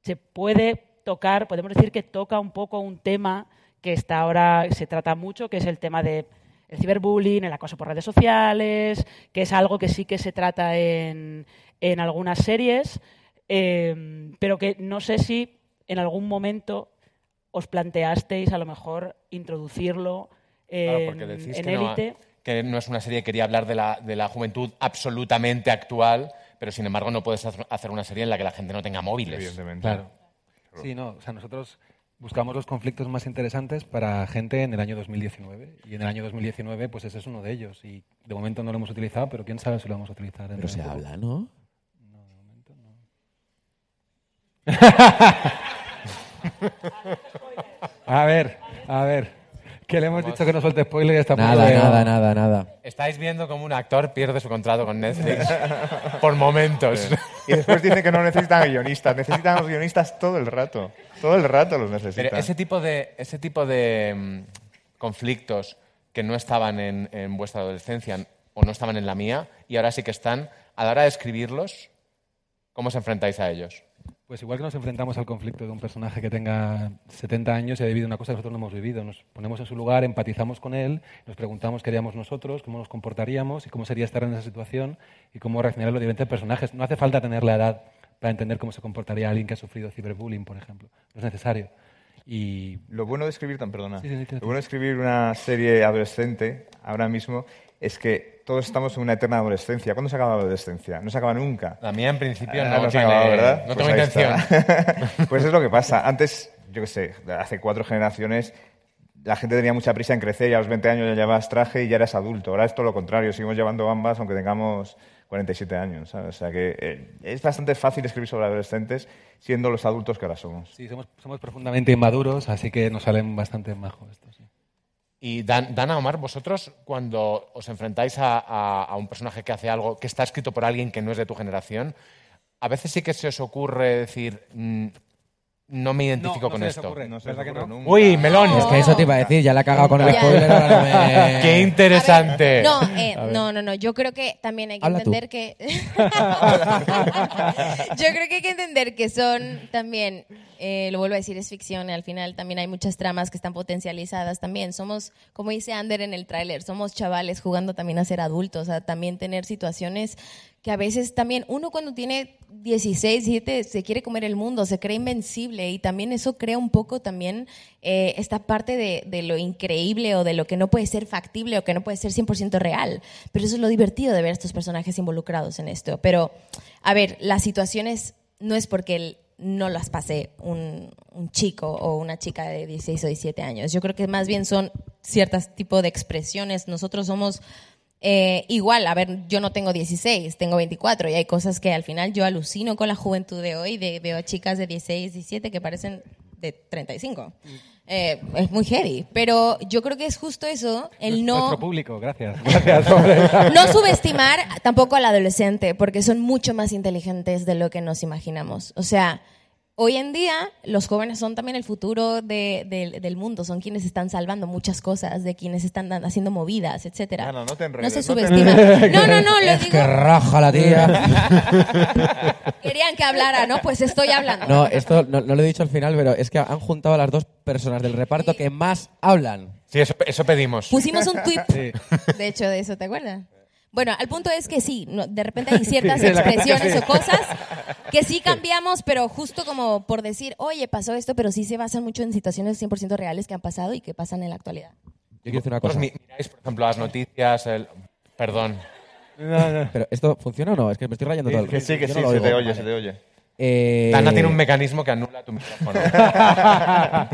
se puede tocar, podemos decir que toca un poco un tema que está ahora, se trata mucho, que es el tema de el ciberbullying, el acoso por redes sociales, que es algo que sí que se trata en, en algunas series, eh, pero que no sé si en algún momento os planteasteis a lo mejor introducirlo Claro, en, porque decís en que no, élite. que no es una serie que quería hablar de la, de la juventud absolutamente actual, pero sin embargo no puedes hacer- una serie en la que la gente no tenga móviles. Evidentemente. Claro. Sí, no, o sea, nosotros buscamos los conflictos más interesantes para gente en el año 2019 y en el año 2019 pues ese es uno de ellos y de momento no lo hemos utilizado, pero quién sabe si lo vamos a utilizar. Pero dentro se habla, ¿no? A ver, a ver. Que le hemos dicho que no suelte spoiler y está Nada, nada, nada, nada. Estáis viendo cómo un actor pierde su contrato con Netflix por momentos. Y después dice que no necesitan guionistas. Necesitan a los guionistas todo el rato. Todo el rato los necesitan. Pero ese tipo de, ese tipo de mm, conflictos que no estaban en, en vuestra adolescencia o no estaban en la mía y ahora sí que están. A la hora de escribirlos, ¿cómo os enfrentáis a ellos? Pues igual que nos enfrentamos al conflicto de un personaje que tenga 70 años y ha vivido una cosa que nosotros no hemos vivido. Nos ponemos en su lugar, empatizamos con él, nos preguntamos qué haríamos nosotros, cómo nos comportaríamos y cómo sería estar en esa situación y cómo reaccionarían los diferentes personajes. No hace falta tener la edad para entender cómo se comportaría alguien que ha sufrido ciberbullying, por ejemplo. No es necesario. Y Lo bueno de escribir, tan perdona, Sí, sí, sí, lo bueno de escribir una serie adolescente ahora mismo es que todos estamos en una eterna adolescencia. ¿Cuándo se acaba la adolescencia? No se acaba nunca. La mía en principio Ah, no, se ha tiene- acabado, ¿verdad? no Pues tengo intención. *laughs* pues es lo que pasa. Antes, yo qué sé, hace cuatro generaciones la gente tenía mucha prisa en crecer y a los 20 años ya llevabas traje y ya eras adulto. Ahora es todo lo contrario, seguimos llevando ambas aunque tengamos 47 años. ¿sabes? O sea que eh, es bastante fácil escribir sobre adolescentes siendo los adultos que ahora somos. sí, somos, somos profundamente inmaduros, así que nos salen bastante majos estos. sí. Y Dan- Dana, Omar, vosotros cuando os enfrentáis a un personaje que hace algo que está escrito por alguien que no es de tu generación, a veces sí que se os ocurre decir, mm, no me identifico no con se les esto. ocurre, No se ¿verdad les que ocurre no? nunca. Uy, melón. Es que eso te iba a decir, ya la he cagado con el Ya. spoiler. ahora no me- *laughs* Qué interesante. No, eh, no, no, no. Yo creo que también hay que Habla tú. entender que. *laughs* Yo creo que hay que entender que son también, eh, lo vuelvo a decir, es ficción. y Al final también hay muchas tramas que están potencializadas también. Somos, como dice Ander en el tráiler, somos chavales jugando también a ser adultos, a también tener situaciones que a veces también uno cuando tiene 16, 17 se quiere comer el mundo, se cree invencible y también eso crea un poco también eh, esta parte de, de lo increíble o de lo que no puede ser factible o que no puede ser 100% real. Pero eso es lo divertido de ver a estos personajes involucrados en esto. Pero, a ver, las situaciones no es porque no las pase un, un chico o una chica de 16 o 17 años. Yo creo que más bien son ciertos tipos de expresiones. Nosotros somos eh, igual, a ver, yo no tengo 16, tengo 24 y hay cosas que al final yo alucino con la juventud de hoy, de, veo a chicas de 16, 17 que parecen de 35. Eh, es muy heavy, pero yo creo que es justo eso, el no... Nuestro público, gracias. Gracias. *laughs* No subestimar tampoco al adolescente, porque son mucho más inteligentes de lo que nos imaginamos. O sea, hoy en día los jóvenes son también el futuro de- del- del mundo, son quienes están salvando muchas cosas, de quienes están haciendo movidas, etcétera. Ana, no te No enredes, se no te subestima. No, no, no, lo Es digo. que raja la tía. *laughs* Querían que hablara, ¿no? Pues estoy hablando. No, esto no, no lo he dicho al final, pero es que han juntado a las dos personas del reparto que más hablan. Sí, eso, eso pedimos. Pusimos un tweet, *laughs* Sí. de hecho, de eso, ¿te acuerdas? Bueno, al punto es que sí, no- de repente *laughs* hay ciertas Sí, expresiones o cosas que sí cambiamos, pero justo como por decir, oye, pasó esto, pero sí se basan mucho en situaciones 100% reales que han pasado y que pasan en la actualidad. Yo quiero decir una Vosotros cosa. mi- miráis, por ejemplo, las noticias, el... Perdón. No, no. ¿Pero esto funciona o no? Es que me estoy rayando todo el Que sí, que yo sí, no se te oye, Vale. se te oye. Eh, Dana tiene un mecanismo que anula tu micrófono. *laughs*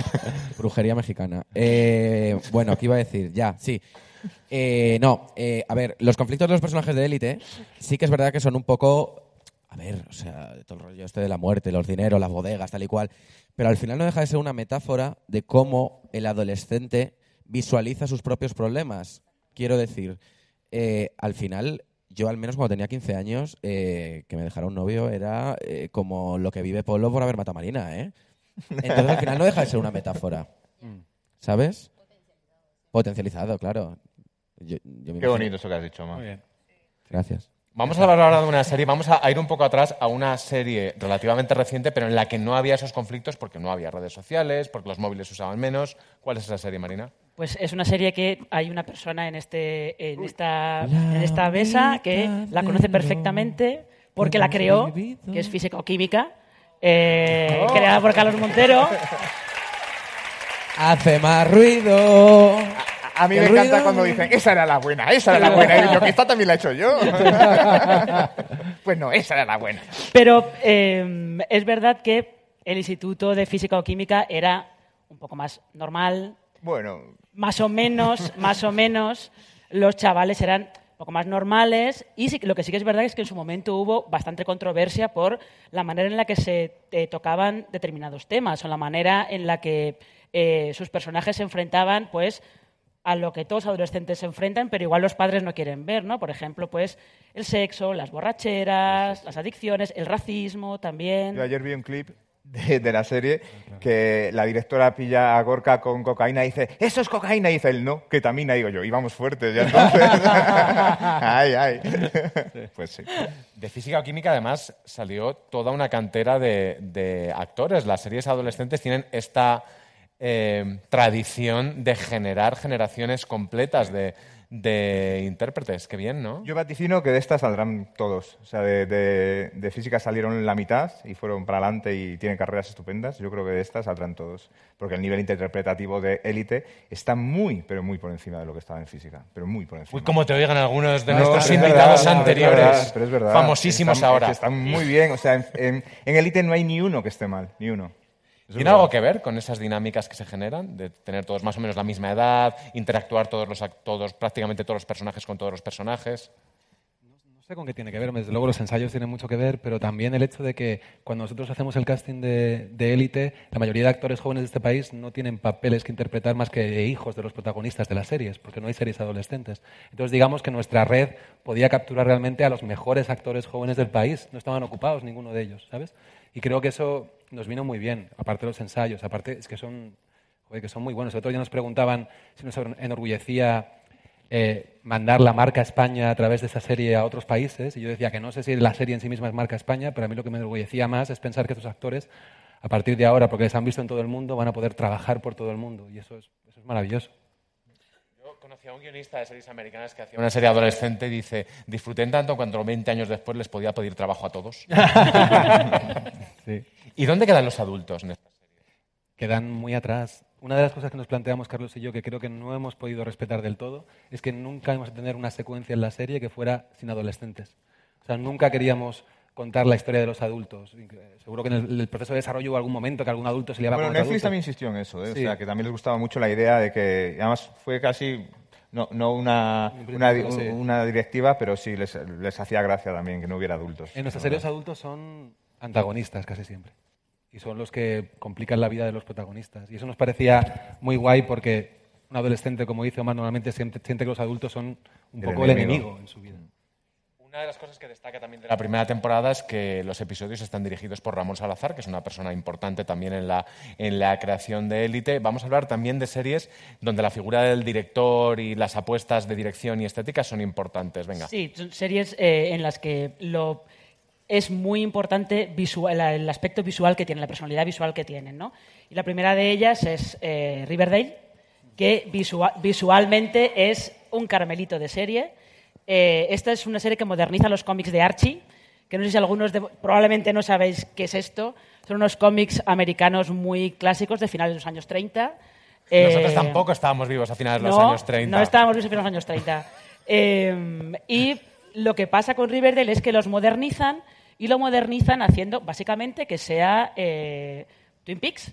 Brujería mexicana. Eh, bueno, ¿qué iba a decir? Ya, sí. Eh, no, eh, a ver, los conflictos de los personajes de élite sí que es verdad que son un poco... A ver, o sea, todo el rollo este de la muerte, los dineros, las bodegas, tal y cual. Pero al final no deja de ser una metáfora de cómo el adolescente visualiza sus propios problemas. Quiero decir, eh, al final, yo al menos cuando tenía 15 años, eh, que me dejara un novio era eh, como lo que vive Polo por haber matado a Marina, ¿eh? Entonces al final no deja de ser una metáfora. *laughs* ¿Sabes? Potencializado, claro. Yo- yo me Qué imagino- bonito eso que has dicho, Muy Omar. bien. Gracias. Vamos a hablar ahora de una serie, vamos a a ir un poco atrás a una serie relativamente reciente, pero en la que no había esos conflictos porque no había redes sociales, porque los móviles se usaban menos. ¿Cuál es esa serie, Marina? Pues es una serie que hay una persona en este en esta en esta mesa que la conoce perfectamente porque la creó, que es física o química, eh, creada por Carlos Montero. *laughs* Hace más ruido. A mí me encanta cuando dicen, esa era la buena, esa era la buena. Y yo, que esta también la he hecho yo. *laughs* pues no, esa era la buena. Pero eh, es verdad que el Instituto de Física o Química era un poco más normal, Bueno, más o menos, más o menos, los chavales eran un poco más normales y sí- lo que sí que es verdad es que en su momento hubo bastante controversia por la manera en la que se eh, tocaban determinados temas o la manera en la que eh, sus personajes se enfrentaban pues a lo que todos adolescentes se enfrentan, pero igual los padres no quieren ver, ¿no? Por ejemplo, pues el sexo, las borracheras, las adicciones, el racismo también. yo ayer vi un clip de, de la serie, que la directora pilla a Gorka con cocaína y dice, eso es cocaína, y dice él, no, ketamina, digo yo, íbamos fuertes ya entonces. *laughs* ay, ay. Pues sí. De física o química, además, salió toda una cantera de, de actores. Las series adolescentes tienen esta eh, tradición de generar generaciones completas de, de intérpretes. Qué bien, ¿no? Yo vaticino que de estas saldrán todos. O sea, de, de- de física salieron la mitad y fueron para adelante y tienen carreras estupendas. Yo creo que de estas saldrán todos. Porque el nivel interpretativo de élite está muy, pero muy por encima de lo que estaba en física. Pero muy por encima. Uy, cómo te oigan algunos de No, nuestros invitados verdad, anteriores, pero es verdad, pero es verdad. famosísimos Están- ahora. Están muy bien. O sea, en élite no hay ni uno que esté mal. Ni uno. ¿Tiene algo que ver con esas dinámicas que se generan? De tener todos más o menos la misma edad, interactuar todos los todos, prácticamente todos los personajes con todos los personajes. No sé con qué tiene que ver, desde luego los ensayos tienen mucho que ver, pero también el hecho de que cuando nosotros hacemos el casting de de élite, la mayoría de actores jóvenes de este país no tienen papeles que interpretar más que hijos de los protagonistas de las series, porque no hay series adolescentes. Entonces digamos que nuestra red podía capturar realmente a los mejores actores jóvenes del país, no estaban ocupados ninguno de ellos, ¿sabes? Y creo que eso nos vino muy bien, aparte de los ensayos, aparte es que son, joder, que son muy buenos. El otro día nos preguntaban si nos enorgullecía eh, mandar la marca España a través de esa serie a otros países. Y yo decía que no sé si la serie en sí misma es marca España, pero a mí lo que me enorgullecía más es pensar que estos actores, a partir de ahora, porque les han visto en todo el mundo, van a poder trabajar por todo el mundo. Y eso es, eso es maravilloso. Conocí a un guionista de series americanas que hacía una serie adolescente y dice, disfruté tanto cuando 20 años después les podía pedir trabajo a todos. *laughs* Sí. ¿Y dónde quedan los adultos en esta serie? Quedan muy atrás. Una de las cosas que nos planteamos, Carlos y yo, que creo que no hemos podido respetar del todo, es que nunca íbamos a tener una secuencia en la serie que fuera sin adolescentes. O sea, nunca queríamos contar la historia de los adultos. Seguro que en el, el proceso de desarrollo hubo algún momento que algún adulto se liaba Bueno, con otro Netflix adulto. también insistió en eso, ¿eh? Sí. o sea, que también les gustaba mucho la idea de que, además fue casi, no, no una, una, di- sí. una directiva, pero sí les, les hacía gracia también que no hubiera adultos. En nuestras series adultos son antagonistas casi siempre. Y son los que complican la vida de los protagonistas. Y eso nos parecía muy guay porque un adolescente, como dice Omar, normalmente siente, siente que los adultos son un El poco el enemigo en su vida. Una de las cosas que destaca también de la primera temporada es que los episodios están dirigidos por Ramón Salazar, que es una persona importante también en la, en la creación de Élite. Vamos a hablar también de series donde la figura del director y las apuestas de dirección y estética son importantes. Venga. Sí, son series eh, en las que lo es muy importante visual, el aspecto visual que tienen, la personalidad visual que tienen. ¿no? Y la primera de ellas es eh, Riverdale, que visua- visualmente es un caramelito de serie. Eh, esta es una serie que moderniza los cómics de Archie, que no sé si algunos de- probablemente no sabéis qué es esto. Son unos cómics americanos muy clásicos de finales de los años 30. Nosotros Eh, tampoco estábamos vivos a finales de los no, años 30. No estábamos vivos en los años 30. *laughs* Eh, y lo que pasa con Riverdale es que los modernizan y lo modernizan haciendo básicamente que sea Twin Peaks,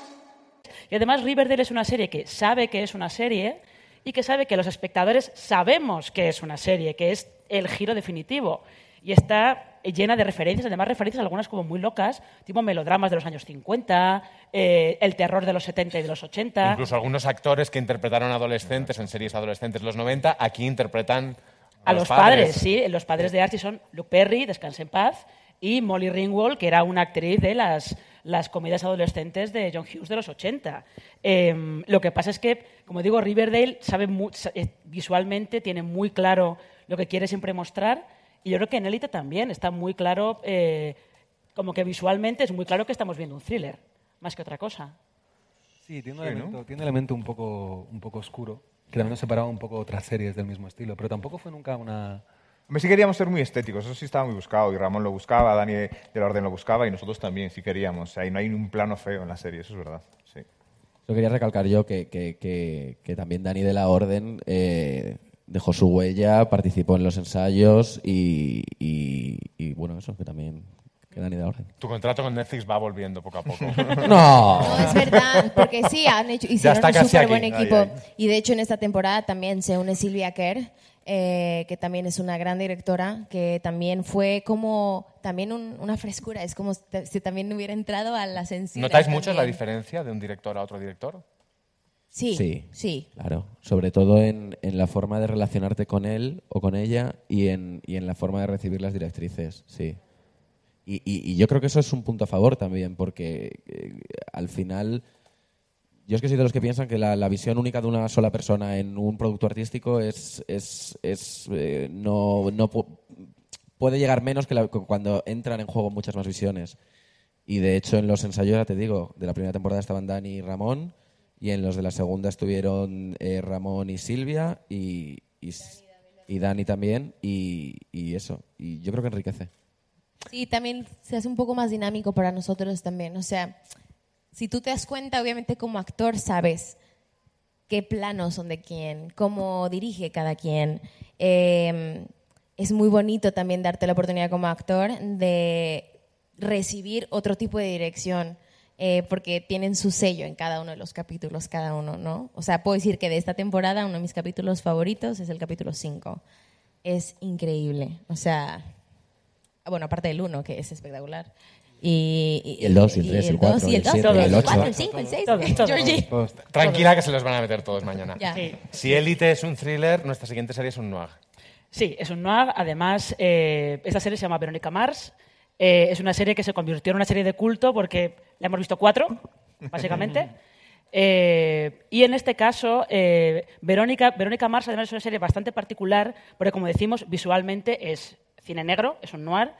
Y además Riverdale es una serie que sabe que es una serie y que sabe que los espectadores sabemos que es una serie, que es el giro definitivo. Y está llena de referencias, además referencias algunas como muy locas, tipo melodramas de los años 50, eh, el terror de los 70 y de los 80. Incluso algunos actores que interpretaron adolescentes en series adolescentes de los 90, aquí interpretan A los padres. sí. Los padres de Archie son Luke Perry, Descanse en paz, y Molly Ringwald, que era una actriz de las, las comedias adolescentes de John Hughes de los 80. Eh, lo que pasa es que, como digo, Riverdale sabe mu- sa- eh, visualmente, tiene muy claro lo que quiere siempre mostrar, y yo creo que en Elite también está muy claro. eh, como que visualmente es muy claro que estamos viendo un thriller, más que otra cosa. Sí, tiene un, Sí, ¿no? elemento, tiene un elemento un poco, un poco oscuro, que también nos separaba un poco de otras series del mismo estilo, pero tampoco fue nunca una... Hombre, sí queríamos ser muy estéticos, eso sí estaba muy buscado, y Ramón lo buscaba, Dani de la Orden lo buscaba, y nosotros también sí queríamos. Ahí no hay un plano feo en la serie, eso es verdad. Sí. Yo quería recalcar yo que, que- que- que también Dani de la Orden eh, dejó su huella, participó en los ensayos y, y- y, bueno, eso, que también que Dani de la Orden. Tu contrato con Netflix va volviendo poco a poco. *laughs* No. No, es verdad, porque sí, han hecho, hicieron un súper buen Ay, equipo. ay. Y de hecho en esta temporada también se une Silvia Kerr, eh, que también es una gran directora, que también fue como también un- una frescura, es como si ta- si también hubiera entrado a la sensibilidad. ¿Notáis mucho la diferencia de un director a otro director? Sí, Sí, sí. Claro, sobre todo en, en la forma de relacionarte con él o con ella y en, y en la forma de recibir las directrices, sí. Y, y- y yo creo que eso es un punto a favor también, porque eh, al final yo es que soy de los que piensan que la, la visión única de una sola persona en un producto artístico es, es, es, eh, no, no pu- puede llegar menos que la- cuando entran en juego muchas más visiones. Y de hecho en los ensayos, ya te digo, de la primera temporada estaban Dani y Ramón, y en los de la segunda estuvieron eh, Ramón y Silvia, y, y, y Dani también, y, y eso. Y yo creo que enriquece. Sí, también se hace un poco más dinámico para nosotros también. O sea, si tú te das cuenta, obviamente como actor sabes qué planos son de quién, cómo dirige cada quien. Eh, es muy bonito también darte la oportunidad como actor de recibir otro tipo de dirección, eh, porque tienen su sello en cada uno de los capítulos, cada uno, ¿no? O sea, puedo decir que de esta temporada uno de mis capítulos favoritos es el capítulo 5. Es increíble. O sea, bueno, aparte del 1, que es espectacular. Y, Y el dos, y el tres, el cuatro, dos, y y el el 2, siete, el y el ocho. 4, el 5, el 6. Todos, todos. Georgie. Tranquila que se los van a meter todos mañana. Sí. Si Élite es un thriller, nuestra siguiente serie es un noir. Sí, es un noir. Además, eh, esta serie se llama Verónica Mars. Eh, es una serie que se convirtió en una serie de culto porque la hemos visto cuatro, básicamente. *laughs* Eh, y en este caso, eh, Verónica, Verónica Mars además es una serie bastante particular porque, como decimos, visualmente es cine negro, es un noir.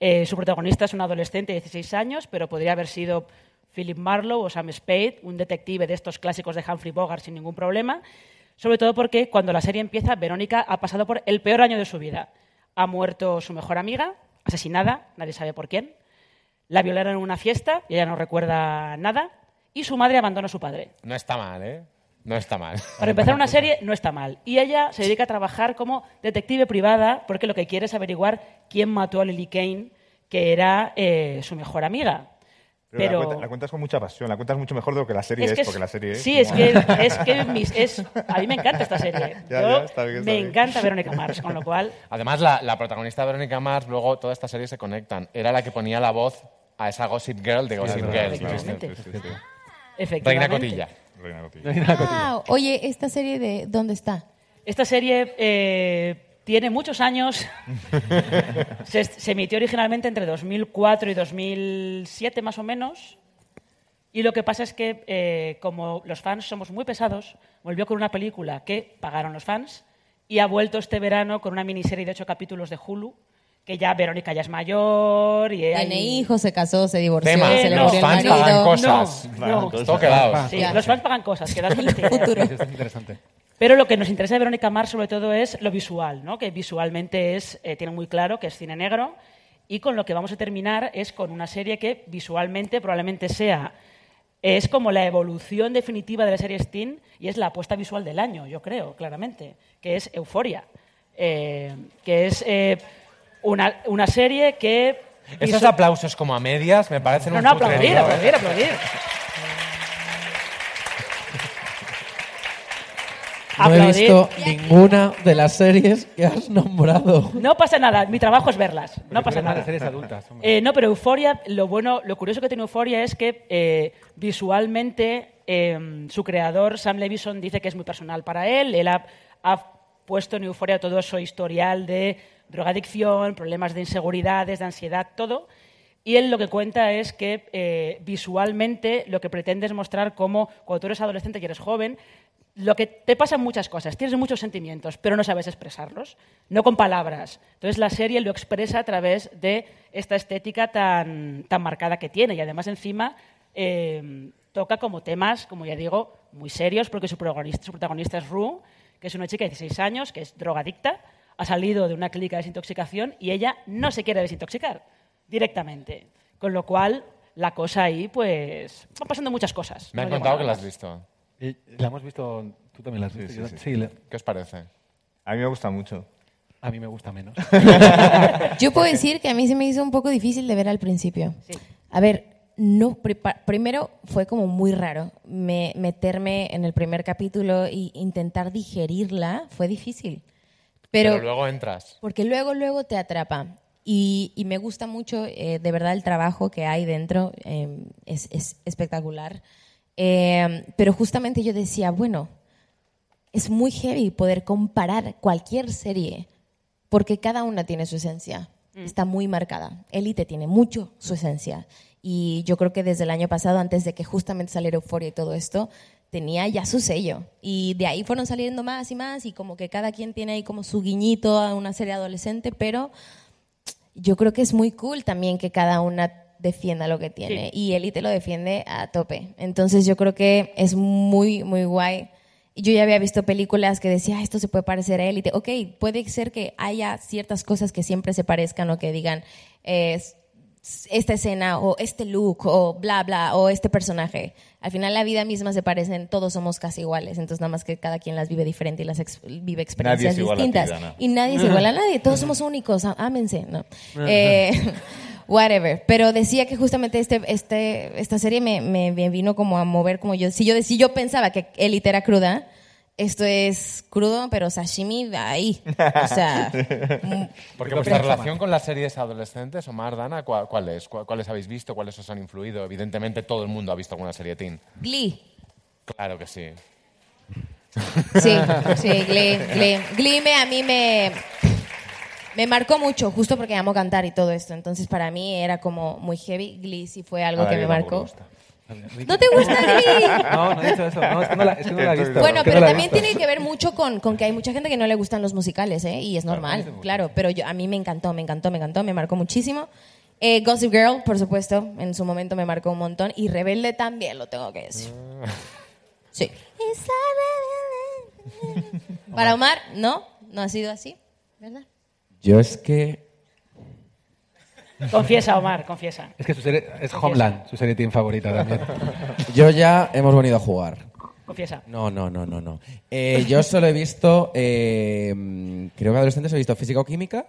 Eh, su protagonista es un adolescente de 16 años, pero podría haber sido Philip Marlowe o Sam Spade, un detective de estos clásicos de Humphrey Bogart sin ningún problema. Sobre todo porque cuando la serie empieza, Verónica ha pasado por el peor año de su vida. Ha muerto su mejor amiga, asesinada, nadie sabe por quién. La violaron en una fiesta y ella no recuerda nada. Y su madre abandona a su padre. No está mal, ¿eh? No está mal. Para empezar una serie no está mal. Y ella se dedica a trabajar como detective privada porque lo que quiere es averiguar quién mató a Lily Kane, que era eh, su mejor amiga. Pero, Pero, La, cuenta- la cuentas con mucha pasión, la cuentas mucho mejor de lo que la serie es, que porque la serie es... sí, es que, es que mis- es- a mí me encanta esta serie. *laughs* Ya, Yo- ya, está bien, está me bien. encanta Verónica Mars, con lo cual Además, la, la protagonista Verónica Mars, luego toda esta serie se conectan. Era la que ponía la voz a esa Gossip Girl de Gossip es Girl. verdad, claro. efectivamente. Sí, sí, sí. efectivamente. Reina Cotilla. Reina Cotilla. Wow. Oye, ¿esta serie de dónde está? Esta serie eh, tiene muchos años. *laughs* se, se emitió originalmente entre 2004 y 2007, más o menos. Y lo que pasa es que, eh, como los fans somos muy pesados, volvió con una película que pagaron los fans y ha vuelto este verano con una miniserie de ocho capítulos de Hulu, que ya Verónica ya es mayor y Tiene hijos, se casó, se divorció, Tema, se le no, los murió el fans marido. pagan cosas. No, no. Todo quedaos. Sí, los fans pagan cosas, que das *laughs* felicidad. Futuro. Es interesante. Pero lo que nos interesa de Verónica Mars sobre todo es lo visual, ¿no? que visualmente es, eh, tiene muy claro que es cine negro y con lo que vamos a terminar es con una serie que visualmente probablemente sea es como la evolución definitiva de la serie Steam y es la apuesta visual del año, yo creo, claramente, que es Euforia, eh, que es eh, una, una serie que... Esos aplausos como a medias me parecen No, un no, aplaudir, ¿eh? aplaudir, aplaudir. No he visto ninguna de las series que has nombrado. No pasa nada, mi trabajo es verlas, no pasa nada. series adultas. Eh, no, pero Euforia, lo bueno, lo curioso que tiene Euforia es que eh, visualmente eh, su creador, Sam Levison, dice que es muy personal para él. Él ha, ha puesto en Euforia todo su historial de drogadicción, problemas de inseguridades, de ansiedad, todo. Y él lo que cuenta es que eh, visualmente lo que pretende es mostrar cómo cuando tú eres adolescente y eres joven, lo que te pasan muchas cosas, tienes muchos sentimientos, pero no sabes expresarlos, no con palabras. Entonces la serie lo expresa a través de esta estética tan, tan marcada que tiene y además encima eh, toca como temas, como ya digo, muy serios porque su protagonista, su protagonista es Rue, que es una chica de 16 años, que es drogadicta, ha salido de una clínica de desintoxicación y ella no se quiere desintoxicar directamente. Con lo cual la cosa ahí, pues, van pasando muchas cosas. Me han No contado que la has visto. Y la hemos visto, tú también la has visto. Sí, sí, sí. sí, le- ¿Qué os parece? A mí me gusta mucho. a mí me gusta menos. *laughs* Yo puedo decir que a mí se me hizo un poco difícil de ver al principio. A ver, no, primero fue como muy raro me- meterme en el primer capítulo e intentar digerirla, fue difícil. Pero, Pero, luego entras. porque luego, luego te atrapa. Y, y me gusta mucho, eh, de verdad, el trabajo que hay dentro eh, es, es espectacular. Eh, pero justamente yo decía, bueno, es muy heavy poder comparar cualquier serie porque cada una tiene su esencia. Está muy marcada. Elite tiene mucho su esencia. Y yo creo que desde el año pasado, antes de que justamente saliera Euphoria y todo esto, tenía ya su sello. Y de ahí fueron saliendo más y más y como que cada quien tiene ahí como su guiñito a una serie adolescente, pero yo creo que es muy cool también que cada una defienda lo que tiene. Y Elite lo defiende a tope. Entonces yo creo que es muy, muy guay. Yo ya había visto películas que decía, "Ah, esto se puede parecer a Élite. Ok, puede ser que haya ciertas cosas que siempre se parezcan o que digan, eh, esta escena o este look o bla, bla, o este personaje. Al final la vida misma se parecen, todos somos casi iguales, entonces nada más que cada quien las vive diferente y las ex- vive experiencias ti, distintas. Y nadie es igual a nadie, todos somos únicos, ámense, ¿no? Eh, *laughs* whatever. Pero decía que justamente este, este, esta serie me, me- me vino como a mover como yo. Si yo, si yo pensaba que Elite era cruda, esto es crudo, pero sashimi ahí. O sea, *laughs* Porque vuestra relación con las series adolescentes, Omar, Dana, ¿cuál, cuál es? ¿Cuál- ¿Cuáles habéis visto? ¿Cuáles os han influido? Evidentemente todo el mundo ha visto alguna serie teen. Glee. Claro que sí. Sí, *laughs* sí, Glee, Glee. Glee me, a mí me, me marcó mucho, justo porque amo cantar y todo esto. Entonces, para mí era como muy heavy. Glee sí fue algo que me marcó. gusta. ¿No te gusta *laughs* Glee? No, no he dicho eso. No, es que no la, es que no la he visto. Bueno, Es que pero no también visto. tiene que ver mucho con, con que hay mucha gente que no le gustan los musicales, ¿eh? Y es normal, claro. Pero yo, a mí me encantó, me encantó, me encantó, me marcó muchísimo. Eh, Gossip Girl, por supuesto, en su momento me marcó un montón. Y Rebelde también, lo tengo que decir. Sí. *laughs* Para Omar, no, no ha sido así, ¿verdad? Yo es que *laughs* Confiesa, Omar, confiesa. Es que su serie es Homeland, su serie teen favorita también. *laughs* yo ya hemos venido a jugar. Confiesa. No, no, no, no, no. Eh, yo solo he visto, eh, creo que adolescentes he visto física o química,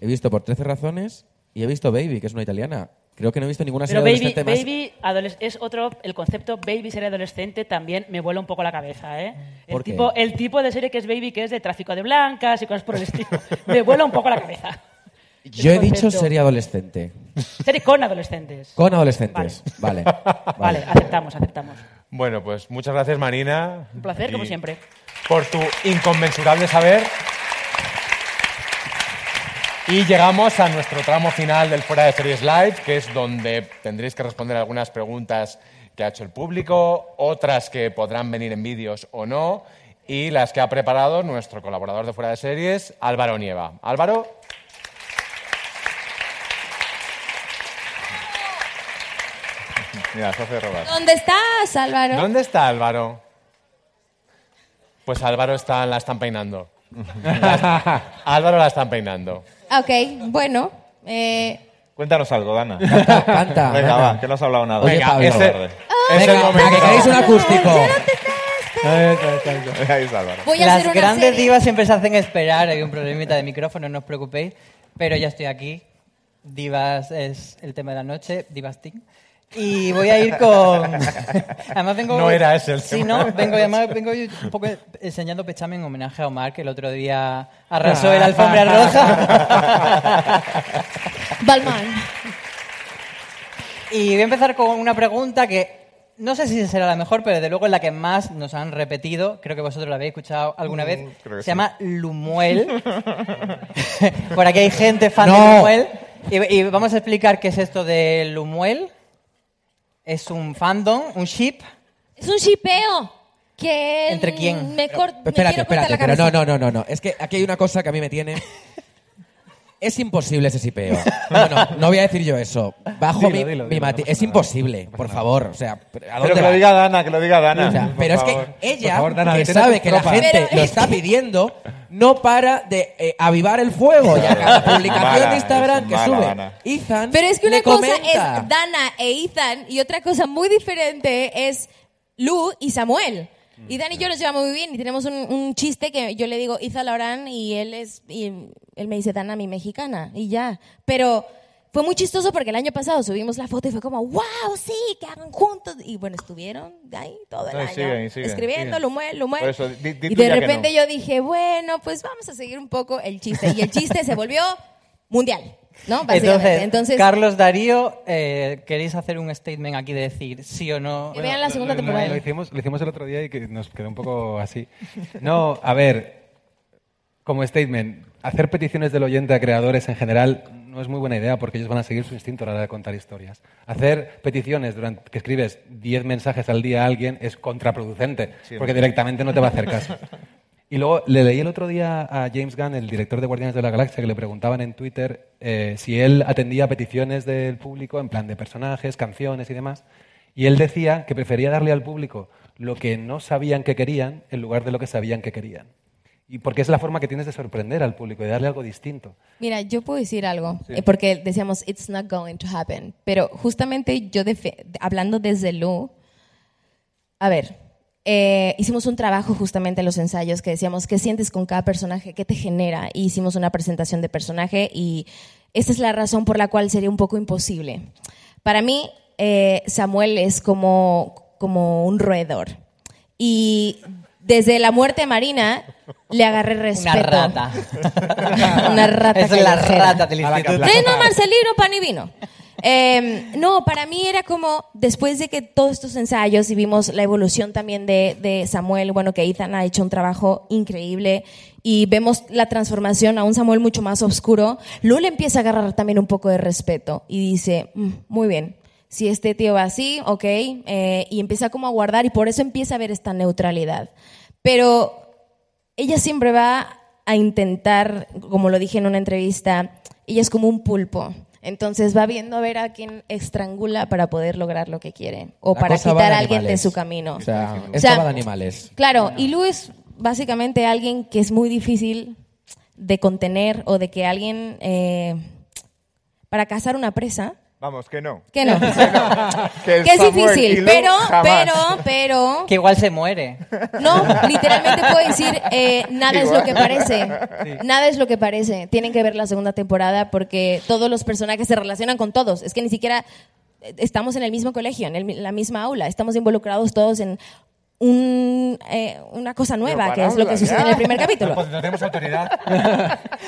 he visto por 13 razones y he visto Baby, que es una italiana. Creo que no he visto ninguna Pero serie baby, adolescente más. baby adoles- es otro, el concepto baby serie adolescente también me vuela un poco la cabeza, ¿eh? El ¿Por qué? tipo, el tipo de serie que es baby, que es de tráfico de blancas y cosas por el *laughs* estilo, me vuela un poco la cabeza. Yo he dicho serie adolescente. Serie con adolescentes. Con adolescentes. *laughs* Vale. Vale, aceptamos, aceptamos. Bueno, pues muchas gracias, Marina. Un placer, como siempre. Por tu inconmensurable saber. Y llegamos a nuestro tramo final del Fuera de Series Live, que es donde tendréis que responder algunas preguntas que ha hecho el público, otras que podrán venir en vídeos o no, y las que ha preparado nuestro colaborador de Fuera de Series, Álvaro Nieva. Álvaro. Mira, se hace robar. ¿Dónde estás, Álvaro? ¿Dónde está Álvaro? Pues Álvaro está, la están peinando. La- *laughs* Álvaro la están peinando. Ah, Ok, bueno. eh, Cuéntanos algo, Dana. Canta, canta. Venga, va, que no has hablado nada. Oye, Pablo. ese- Tarde. es el Venga, momento. que queréis un acústico. Ahí está Álvaro. voy a Las hacer grandes serie. divas siempre se hacen esperar, hay un problemita de micrófono, no os preocupéis, pero ya estoy aquí. Divas es el tema de la noche, Divas Team. Y voy a ir con... *laughs* Además vengo... No era ese el Sí, tema. no, vengo, además vengo un poco enseñando pechame en homenaje a Omar, que el otro día arrasó el alfombra roja. *laughs* Balmain. Y voy a empezar con una pregunta que no sé si será la mejor, pero desde luego es la que más nos han repetido. Creo que vosotros la habéis escuchado alguna vez. creo que Se sí. llama Lumuel. *laughs* Por aquí hay gente fan de. Lumuel. Y, y vamos a explicar qué es esto de Lumuel. Es un fandom, un ship. Es un shipeo. Que ¿Entre quién? Me, cor- me Espérate, espérate, la pero no, no, no, no. Es que aquí hay una cosa que a mí me tiene. *laughs* Es imposible ese sipeo. No, no, no voy a decir yo eso. Bajo Dilo, mi, dilo, mi dilo, mati- no pasa Es imposible, por favor. O sea, ¿a Pero que va? lo diga Dana, que lo diga Dana. O sea, por pero es favor. que ella, Por favor, Dana, que sabe que la gente Pero- lo está pidiendo, no para de eh, avivar el fuego. Y a cada *laughs* publicación Mala, de Instagram que mala, sube Dana. Ethan Pero es que una cosa comenta. es Dana e Ethan y otra cosa muy diferente es Lu y Samuel. Y Dan y yo nos llevamos muy bien y tenemos un, un chiste que yo le digo Ethan Laurán y él es y él me dice Dana mi mexicana y ya. Pero fue muy chistoso porque el año pasado subimos la foto y fue como wow sí que hagan juntos y bueno estuvieron ahí todo el No, año siguen, siguen, escribiendo siguen. Lumuel Lumuel Por eso, di- di y de repente no. yo dije bueno pues vamos a seguir un poco el chiste y el chiste se volvió mundial, ¿no? Entonces, Entonces, Carlos Darío, eh, ¿queréis hacer un statement aquí de decir sí o no? Que vean la segunda Lo- lo- temporada. Lo, hicimos, lo hicimos el otro día y que nos quedó un poco así. No, a ver, como statement, hacer peticiones del oyente a creadores en general no es muy buena idea porque ellos van a seguir su instinto a la hora de contar historias. Hacer peticiones durante que escribes 10 mensajes al día a alguien es contraproducente Sí, porque directamente no te va a hacer caso. Y luego le leí el otro día a James Gunn, el director de Guardianes de la Galaxia, que le preguntaban en Twitter eh, si él atendía peticiones del público en plan de personajes, canciones y demás. Y él decía que prefería darle al público lo que no sabían que querían en lugar de lo que sabían que querían. Y porque es la forma que tienes de sorprender al público, de darle algo distinto. Mira, yo puedo decir algo, Sí. eh, porque decíamos, it's not going to happen. Pero justamente yo, hablando desde Lu, a ver, eh, hicimos un trabajo justamente en los ensayos que decíamos, ¿qué sientes con cada personaje? ¿Qué te genera? Y hicimos una presentación de personaje y esta es la razón por la cual sería un poco imposible. Para mí, eh, Samuel es como, como un roedor. Y desde la muerte de Marina le agarré respeto. Una rata. Una rata Es la rata del instituto. Marcelino, pan y vino. Eh, no, para mí era como, después de que todos estos ensayos y vimos la evolución también de, de Samuel, bueno, que Ethan ha hecho un trabajo increíble y vemos la transformación a un Samuel mucho más oscuro, Lu le empieza a agarrar también un poco de respeto y dice, "Mm, muy bien, si este tío va así, ok, eh, y empieza como a guardar y por eso empieza a ver esta neutralidad. Pero ella siempre va a intentar, como lo dije en una entrevista, ella es como un pulpo. Entonces va viendo a ver a quién estrangula para poder lograr lo que quiere o La para quitar a alguien de su camino. O sea, O sea, va de animales. Claro, y Lu es básicamente alguien que es muy difícil de contener o de que alguien, eh, para cazar una presa, Vamos, que no. que no, *laughs* Que que es difícil, pero, jamás. pero, pero, Que igual se muere. no, literalmente puedo decir, eh, nada es lo Igual. que parece. Sí. Nada es lo que parece. Tienen que ver la segunda temporada porque todos los personajes se relacionan con todos. Es que ni siquiera eh, estamos en el mismo colegio, en el- la misma aula. Estamos involucrados todos en un, eh, una cosa nueva, que es lo que sucede en el primer capítulo. Pues no tenemos autoridad.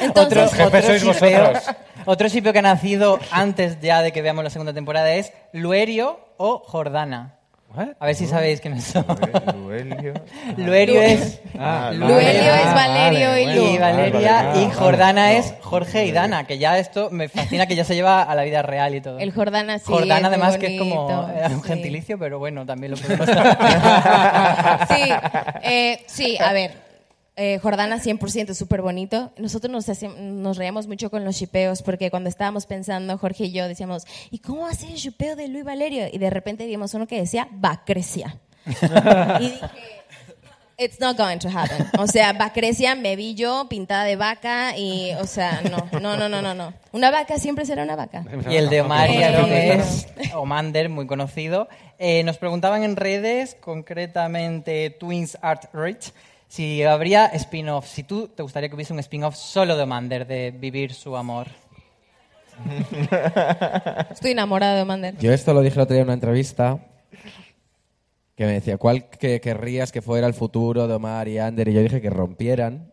Entonces, Jefe otro sois vosotros. Otro shipeo que ha nacido antes ya de que veamos la segunda temporada es Luerio o Jordana. A ver si sabéis quiénes son. Luelio. Luerio *laughs* es. Ah, Luelio es Valerio y Lu. Y Valeria Ah, vale, y. Jordana es Jorge y Dana, que ya esto me fascina que ya se lleva a la vida real y todo. El Jordana sí. Jordana es además que es como eh, un sí. gentilicio, pero bueno, también lo *laughs* podemos Sí, eh, sí, a ver. Eh, Jordana 100% es súper bonito. Nosotros nos, hacíamos- nos reíamos mucho con los shipeos porque cuando estábamos pensando, Jorge y yo decíamos, ¿y cómo va a ser el shipeo de Luis Valerio? Y de repente vimos uno que decía Bacrecia. *laughs* y dije, it's not going to happen. O sea, Bacrecia me vi yo pintada de vaca y, o sea, no, no, no, no, no. no. Una vaca siempre será una vaca. Y el de que es Omander, muy conocido. Eh, nos preguntaban en redes, concretamente Twins Art Rich, si habría spin-off, si tú te gustaría que hubiese un spin-off solo de Omander, de vivir su amor. *laughs* Estoy enamorada de Mander. Yo esto lo dije el otro día en una entrevista que me decía, ¿cuál que querrías que fuera el futuro de Omar y Ander? Y yo dije que rompieran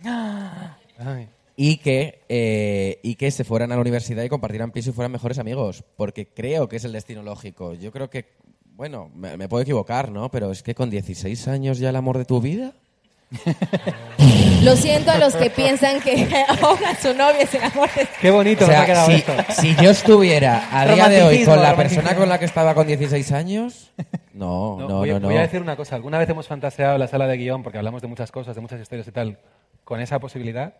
*gasps* y que, eh, y que se fueran a la universidad y compartieran piso y fueran mejores amigos, porque creo que es el destino lógico. Yo creo que, bueno, me, me puedo equivocar, ¿no? Pero es que con 16 años ya el amor de tu vida. Lo siento a los que piensan que *laughs* ahoga su novia sin amor. Qué bonito O nos sea, ha quedado si, esto. si yo estuviera a día de hoy con la persona con la que estaba con 16 años, no, no, No, no, voy, no. voy a decir una cosa. Alguna vez hemos fantaseado en la sala de guion, porque hablamos de muchas cosas, de muchas historias y tal, con esa posibilidad.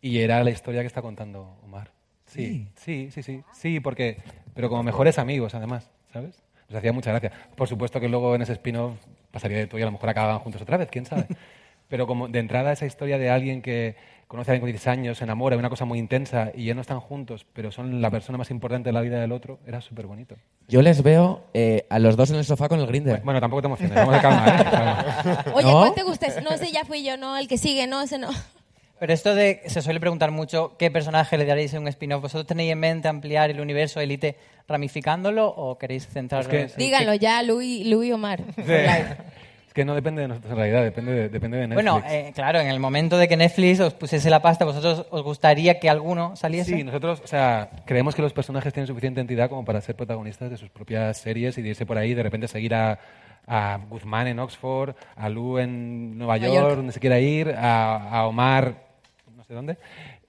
Y era la historia que está contando Omar. Sí, sí, sí, sí. Sí, porque, pero como mejores amigos, además, ¿sabes? Nos hacía mucha gracia. Por supuesto que luego en ese spin-off pasaría de todo y a lo mejor acababan juntos otra vez, quién sabe. *laughs* Pero como de entrada esa historia de alguien que conoce a alguien con 16 años, se enamora, una cosa muy intensa y ya no están juntos, pero son la persona más importante de la vida del otro, era súper bonito. Yo les veo eh, a los dos en el sofá con el grinder. Bueno, tampoco te emociones, vamos a calma, ¿eh? *laughs* Oye, ¿No? ¿cuál te gusta? No, ese ya fui yo, no, el que sigue, no, ese no. Pero esto de, se suele preguntar mucho qué personaje le daréis en un spin-off. ¿Vosotros tenéis en mente ampliar el universo Elite ramificándolo o queréis centrarlo Es que- Díganlo ya, Luis, Luis Omar. Sí. *laughs* Es que no depende de nosotros en realidad, depende de, depende de Netflix. Bueno, eh, claro, en el momento de que Netflix os pusiese la pasta, ¿vosotros os gustaría que alguno saliese? Sí, nosotros, o sea, creemos que los personajes tienen suficiente entidad como para ser protagonistas de sus propias series y de irse por ahí, de repente seguir a, a Guzmán en Oxford, a Lu en Nueva Nueva York, York. donde se quiera ir, a, a Omar, sé dónde.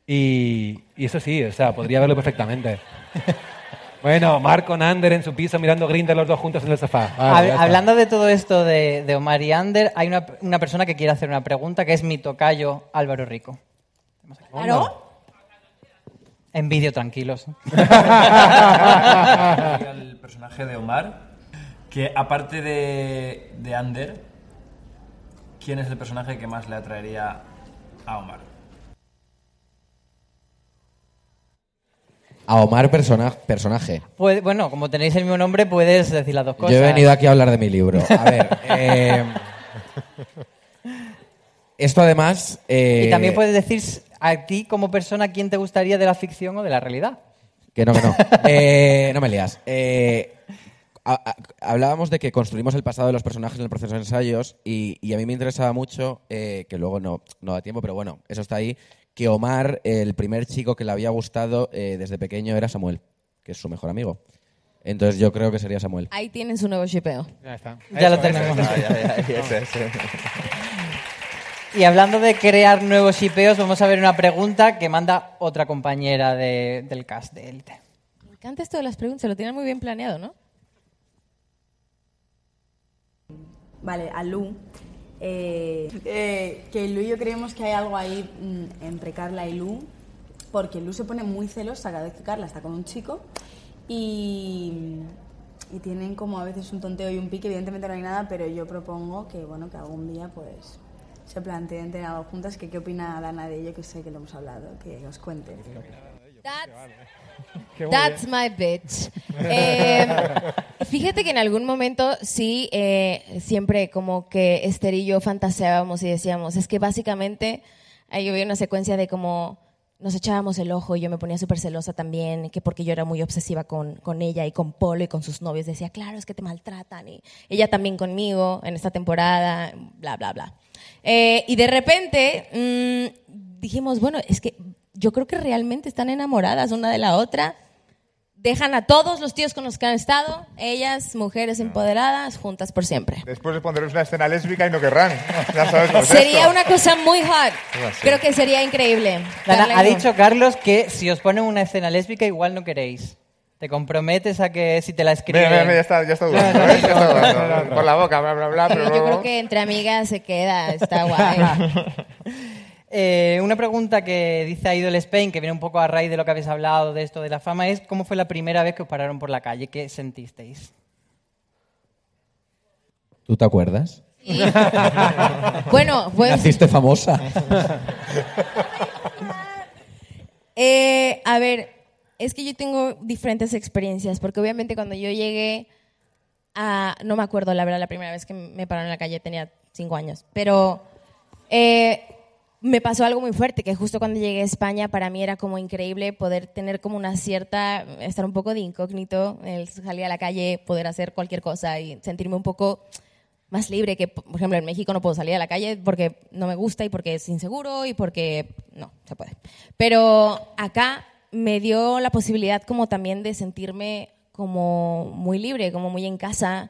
Y, y eso sí, o sea, podría verlo perfectamente. *laughs* bueno, Omar con Ander en su piso mirando Grindr los dos juntos en el sofá. Vale, Hab- hablando de todo esto de, de Omar y Ander, hay una, una persona que quiere hacer una pregunta, que es mi tocayo Álvaro Rico. ¿Claro? En vídeo, tranquilos. *laughs* al personaje de Omar, que aparte de, de Ander, ¿quién es el personaje que más le atraería a Omar? A Omar persona- personaje. Bueno, como tenéis el mismo nombre, puedes decir las dos cosas. Yo he venido aquí a hablar de mi libro. A ver, eh, esto además... eh, Y también puedes decir a ti como persona quién te gustaría de la ficción o de la realidad. Que no, que no. *laughs* Eh, no me lías. Eh, a- a- hablábamos de que construimos el pasado de los personajes en el proceso de ensayos y, y a mí me interesaba mucho, que luego no, no da tiempo, pero bueno, eso está ahí, que Omar, el primer chico que le había gustado eh, desde pequeño era Samuel, que es su mejor amigo. Entonces yo creo que sería Samuel. Ahí tienen su nuevo shipeo. Ya está. Ya lo tenemos. Y hablando de crear nuevos shipeos, vamos a ver una pregunta que manda otra compañera de- del cast de Élite. Me encanta esto de las preguntas, se lo tienen muy bien planeado, ¿no? Vale, a Lu. Eh, que Lu y yo creemos que hay algo ahí mm, entre Carla y Lu, porque Lu se pone muy celosa cada vez que Carla está con un chico y, y tienen como a veces un tonteo y un pique, evidentemente no hay nada, pero yo propongo que, bueno, que algún día pues se planteen tener algo juntas, que qué opina Dana de ello, que sé que lo hemos hablado, que os cuente. My bitch. *laughs* Eh, fíjate que en algún momento sí, eh, siempre como que Esther y yo fantaseábamos y decíamos, es que básicamente ahí había una secuencia de como nos echábamos el ojo y yo me ponía súper celosa también, que porque yo era muy obsesiva con, con ella y con Polo y con sus novios. Decía, claro, es que te maltratan. Y ella también conmigo en esta temporada, bla, bla, bla. Eh, y de repente mm, dijimos, bueno, es que yo creo que realmente están enamoradas una de la otra. Dejan a todos los tíos con los que han estado, ellas, mujeres empoderadas, juntas por siempre. Después de poneros una escena lésbica y no querrán. *laughs* Ya sabes cómo es Sería esto. una cosa muy hot. Creo que sería increíble. Dana, ha dicho Carlos que si os ponen una escena lésbica igual no queréis. ¿Te comprometes a que si te la escriben... Mira, mira, mira, ya está, ya está dudando, ¿eh? *laughs* Ya está dudando. Por la boca, bla, bla, bla, pero Yo luego... creo que entre amigas se queda, está guay. *laughs* Eh, una pregunta que dice Idol Spain, que viene un poco a raíz de lo que habéis hablado de esto de la fama, es ¿cómo fue la primera vez que os pararon por la calle? ¿Qué sentisteis? ¿Tú te acuerdas? *laughs* Bueno, pues... Naciste famosa. Eh, a ver, es que yo tengo diferentes experiencias, porque obviamente cuando yo llegué a, no me acuerdo la verdad la primera vez que me pararon en la calle, tenía cinco años, pero eh, me pasó algo muy fuerte, que justo cuando llegué a España para mí era como increíble poder tener como una cierta, estar un poco de incógnito, el salir a la calle, poder hacer cualquier cosa y sentirme un poco más libre que, por ejemplo, en México no puedo salir a la calle porque no me gusta y porque es inseguro y porque no, se puede. Pero acá me dio la posibilidad como también de sentirme como muy libre, como muy en casa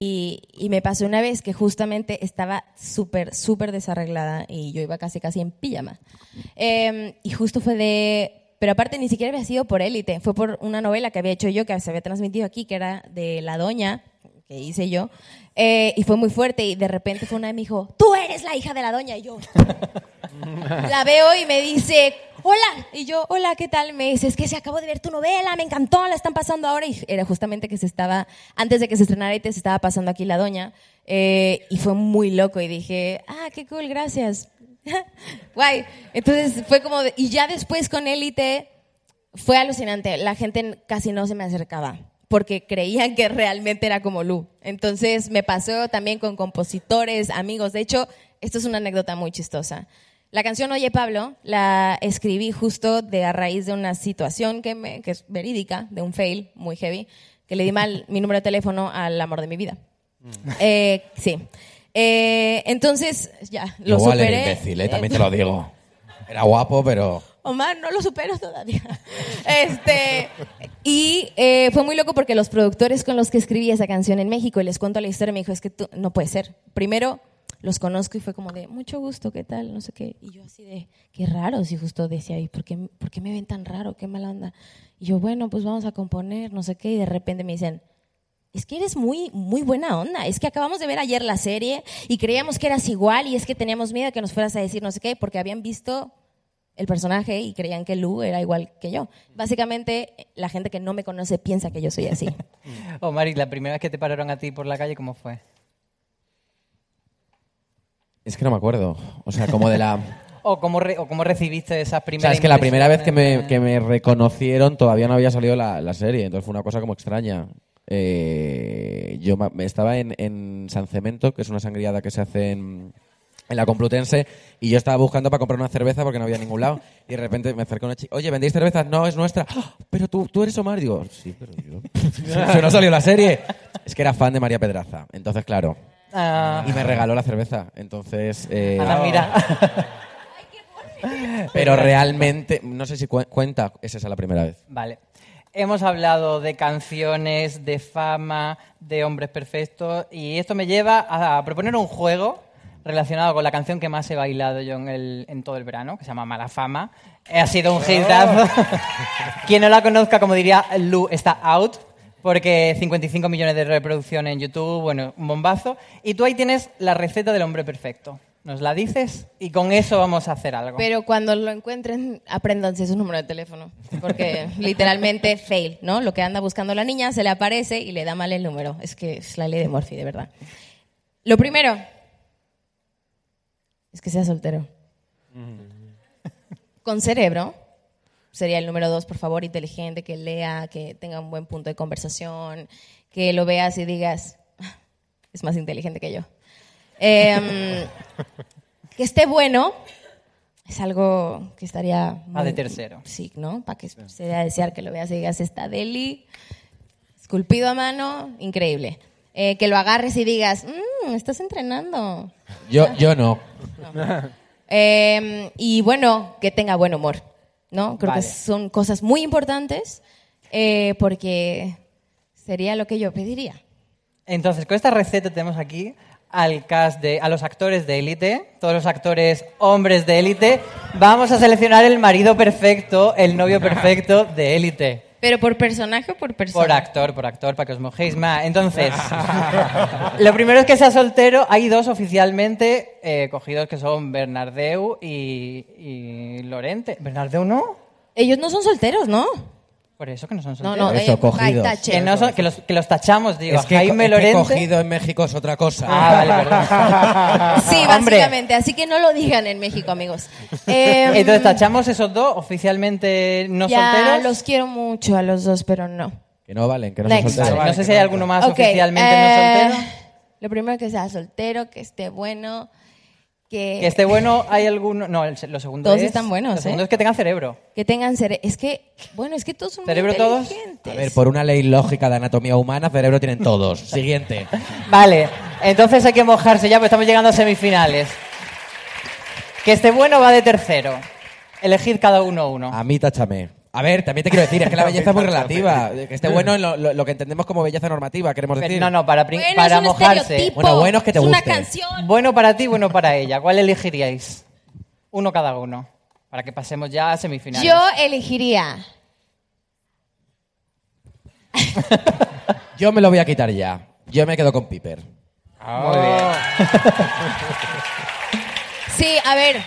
Y, y me pasó una vez que justamente estaba súper, súper desarreglada y yo iba casi, casi en pijama. Eh, y justo fue de... Pero aparte ni siquiera había sido por élite, fue por una novela que había hecho yo, que se había transmitido aquí, que era de La Doña, que hice yo. Eh, y fue muy fuerte y de repente fue una y me dijo, tú eres la hija de La Doña. Y yo *laughs* la veo y me dice, hola. Y yo, hola, ¿qué tal? Me dice, es que se acabo de ver tu novela, me encantó, la están pasando ahora. Y era justamente que se estaba, antes de que se estrenara y te se estaba pasando aquí La Doña. Eh, y fue muy loco y dije, ah, qué cool, gracias. *laughs* Guay. Entonces fue como, de- y ya después con Élite fue alucinante. La gente casi no se me acercaba porque creían que realmente era como Lu. Entonces me pasó también con compositores, amigos. De hecho, esto es una anécdota muy chistosa. La canción Oye Pablo la escribí justo de a raíz de una situación que, me- que es verídica, de un fail muy heavy, que le di mal *laughs* mi número de teléfono al amor de mi vida. Eh, sí. Eh, entonces, ya, lo Igual superé. era imbécil, ¿eh? también te *laughs* lo digo. Era guapo, pero... Omar, no lo supero todavía. *laughs* Este, y eh, fue muy loco porque los productores con los que escribí esa canción en México, y les cuento la historia, me dijo, es que tú, no puede ser. Primero, los conozco y fue como de, mucho gusto, ¿qué tal? No sé qué. Y yo así de, qué raro, si justo decía, ¿y por qué, me ven tan raro? Qué mala onda. Y yo, bueno, pues vamos a componer, no sé qué. Y de repente me dicen, es que eres muy, muy buena onda. Es que acabamos de ver ayer la serie y creíamos que eras igual y es que teníamos miedo que nos fueras a decir no sé qué porque habían visto el personaje y creían que Lu era igual que yo. Básicamente, la gente que no me conoce piensa que yo soy así. *laughs* Omar, ¿y la primera vez que te pararon a ti por la calle, cómo fue? Es que no me acuerdo. O sea, como de la... *laughs* ¿O cómo, re- o cómo recibiste esas O primeras sea, es que la primera vez que me, que me reconocieron todavía no había salido la, la serie, entonces fue una cosa como extraña. Eh, yo ma- estaba en, en San Cemento, que es una sangriada que se hace en, en la Complutense, y yo estaba buscando para comprar una cerveza porque no había ningún lado, y de repente me acercó una chica, oye, ¿vendéis cervezas? No, es nuestra. "Ah, Pero tú, tú eres Omar. Digo, sí, pero yo... Eso no salió la serie. Es que era fan de María Pedraza, entonces claro. Ah. Y me regaló la cerveza, entonces... eh, Ana, mira. *laughs* Pero realmente, no sé si cu- cuenta, es esa la primera vez. Vale. Hemos hablado de canciones, de fama, de hombres perfectos y esto me lleva a proponer un juego relacionado con la canción que más he bailado yo en, el- en todo el verano, que se llama Mala Fama. Ha sido un hitazo. *laughs* Quien no la conozca, como diría Lu, está out, porque 55 millones de reproducciones en YouTube, bueno, un bombazo. Y tú ahí tienes la receta del hombre perfecto. ¿Nos la dices? Y con eso vamos a hacer algo. Pero cuando lo encuentren, apréndanse su número de teléfono. Porque *laughs* literalmente fail, ¿no? Lo que anda buscando la niña se le aparece y le da mal el número. Es que es la ley de Murphy, de verdad. Lo primero es que sea soltero. Con cerebro sería el número dos, por favor, inteligente, que lea, que tenga un buen punto de conversación, que lo veas y digas, "Ah, *laughs* es más inteligente que yo. Em, *laughs* que esté bueno es algo que estaría... Ah, de tercero. Sí, ¿no? Para que se dé a desear que lo veas y digas, está deli, esculpido a mano, increíble. Eh, que lo agarres y digas, "Mm, estás entrenando. Yo, yo no. *laughs* Eh, y bueno, que tenga buen humor, ¿no? Creo Vale. que son cosas muy importantes eh, porque sería lo que yo pediría. Entonces, con esta receta tenemos aquí al cast de, a los actores de élite, todos los actores hombres de élite. Vamos a seleccionar el marido perfecto, el novio perfecto de élite. ¿Pero por personaje o por persona? Por actor, por actor, para que os mojéis más. Entonces, *laughs* lo primero es que sea soltero. Hay dos oficialmente eh, cogidos que son Bernardeu y, y Lorente. ¿Bernardeu no? Ellos no son solteros, ¿no? Por eso que no son No, solteros. no, Eso, eh, cogidos. by tache. Que, no son- que los, que los tachamos, digo. Es que, Jaime es que Lorente. cogido en México es otra cosa. Ah, vale, perdón. *laughs* Sí, Hombre. básicamente. Así que no lo digan en México, amigos. Em, *laughs* Entonces tachamos esos dos oficialmente no ya solteros. los quiero mucho a los dos, pero no. Que no valen, que no Next. son solteros. Vale, no sé si hay alguno más Ok, oficialmente eh, no soltero. Lo primero que sea soltero, que esté bueno, que... Que esté bueno, hay alguno. No, el, se- lo segundo Todos es. están buenos, Lo segundo ¿eh? es que tengan cerebro. Que tengan cerebro. Es que, bueno, es que todos son muy ¿Cerebro todos? A ver, por una ley lógica de anatomía humana, cerebro tienen todos. *laughs* Siguiente. Vale, entonces hay que mojarse ya, porque estamos llegando a semifinales. Que esté bueno va de tercero. Elegid cada uno uno. A mí táchame. A ver, también te quiero decir, es que la *laughs* belleza es muy relativa. Que esté bueno en lo, lo- lo que entendemos como belleza normativa, queremos decir. No, no, para, Bueno, para es un mojarse. estereotipo. Bueno, bueno es que te Es una guste. canción. Bueno para ti, bueno para ella. ¿Cuál elegiríais? Uno cada uno. Para que pasemos ya a semifinales. Yo elegiría... *laughs* Yo me lo voy a quitar ya. Yo me quedo con Piper. Muy bien. Sí, a ver.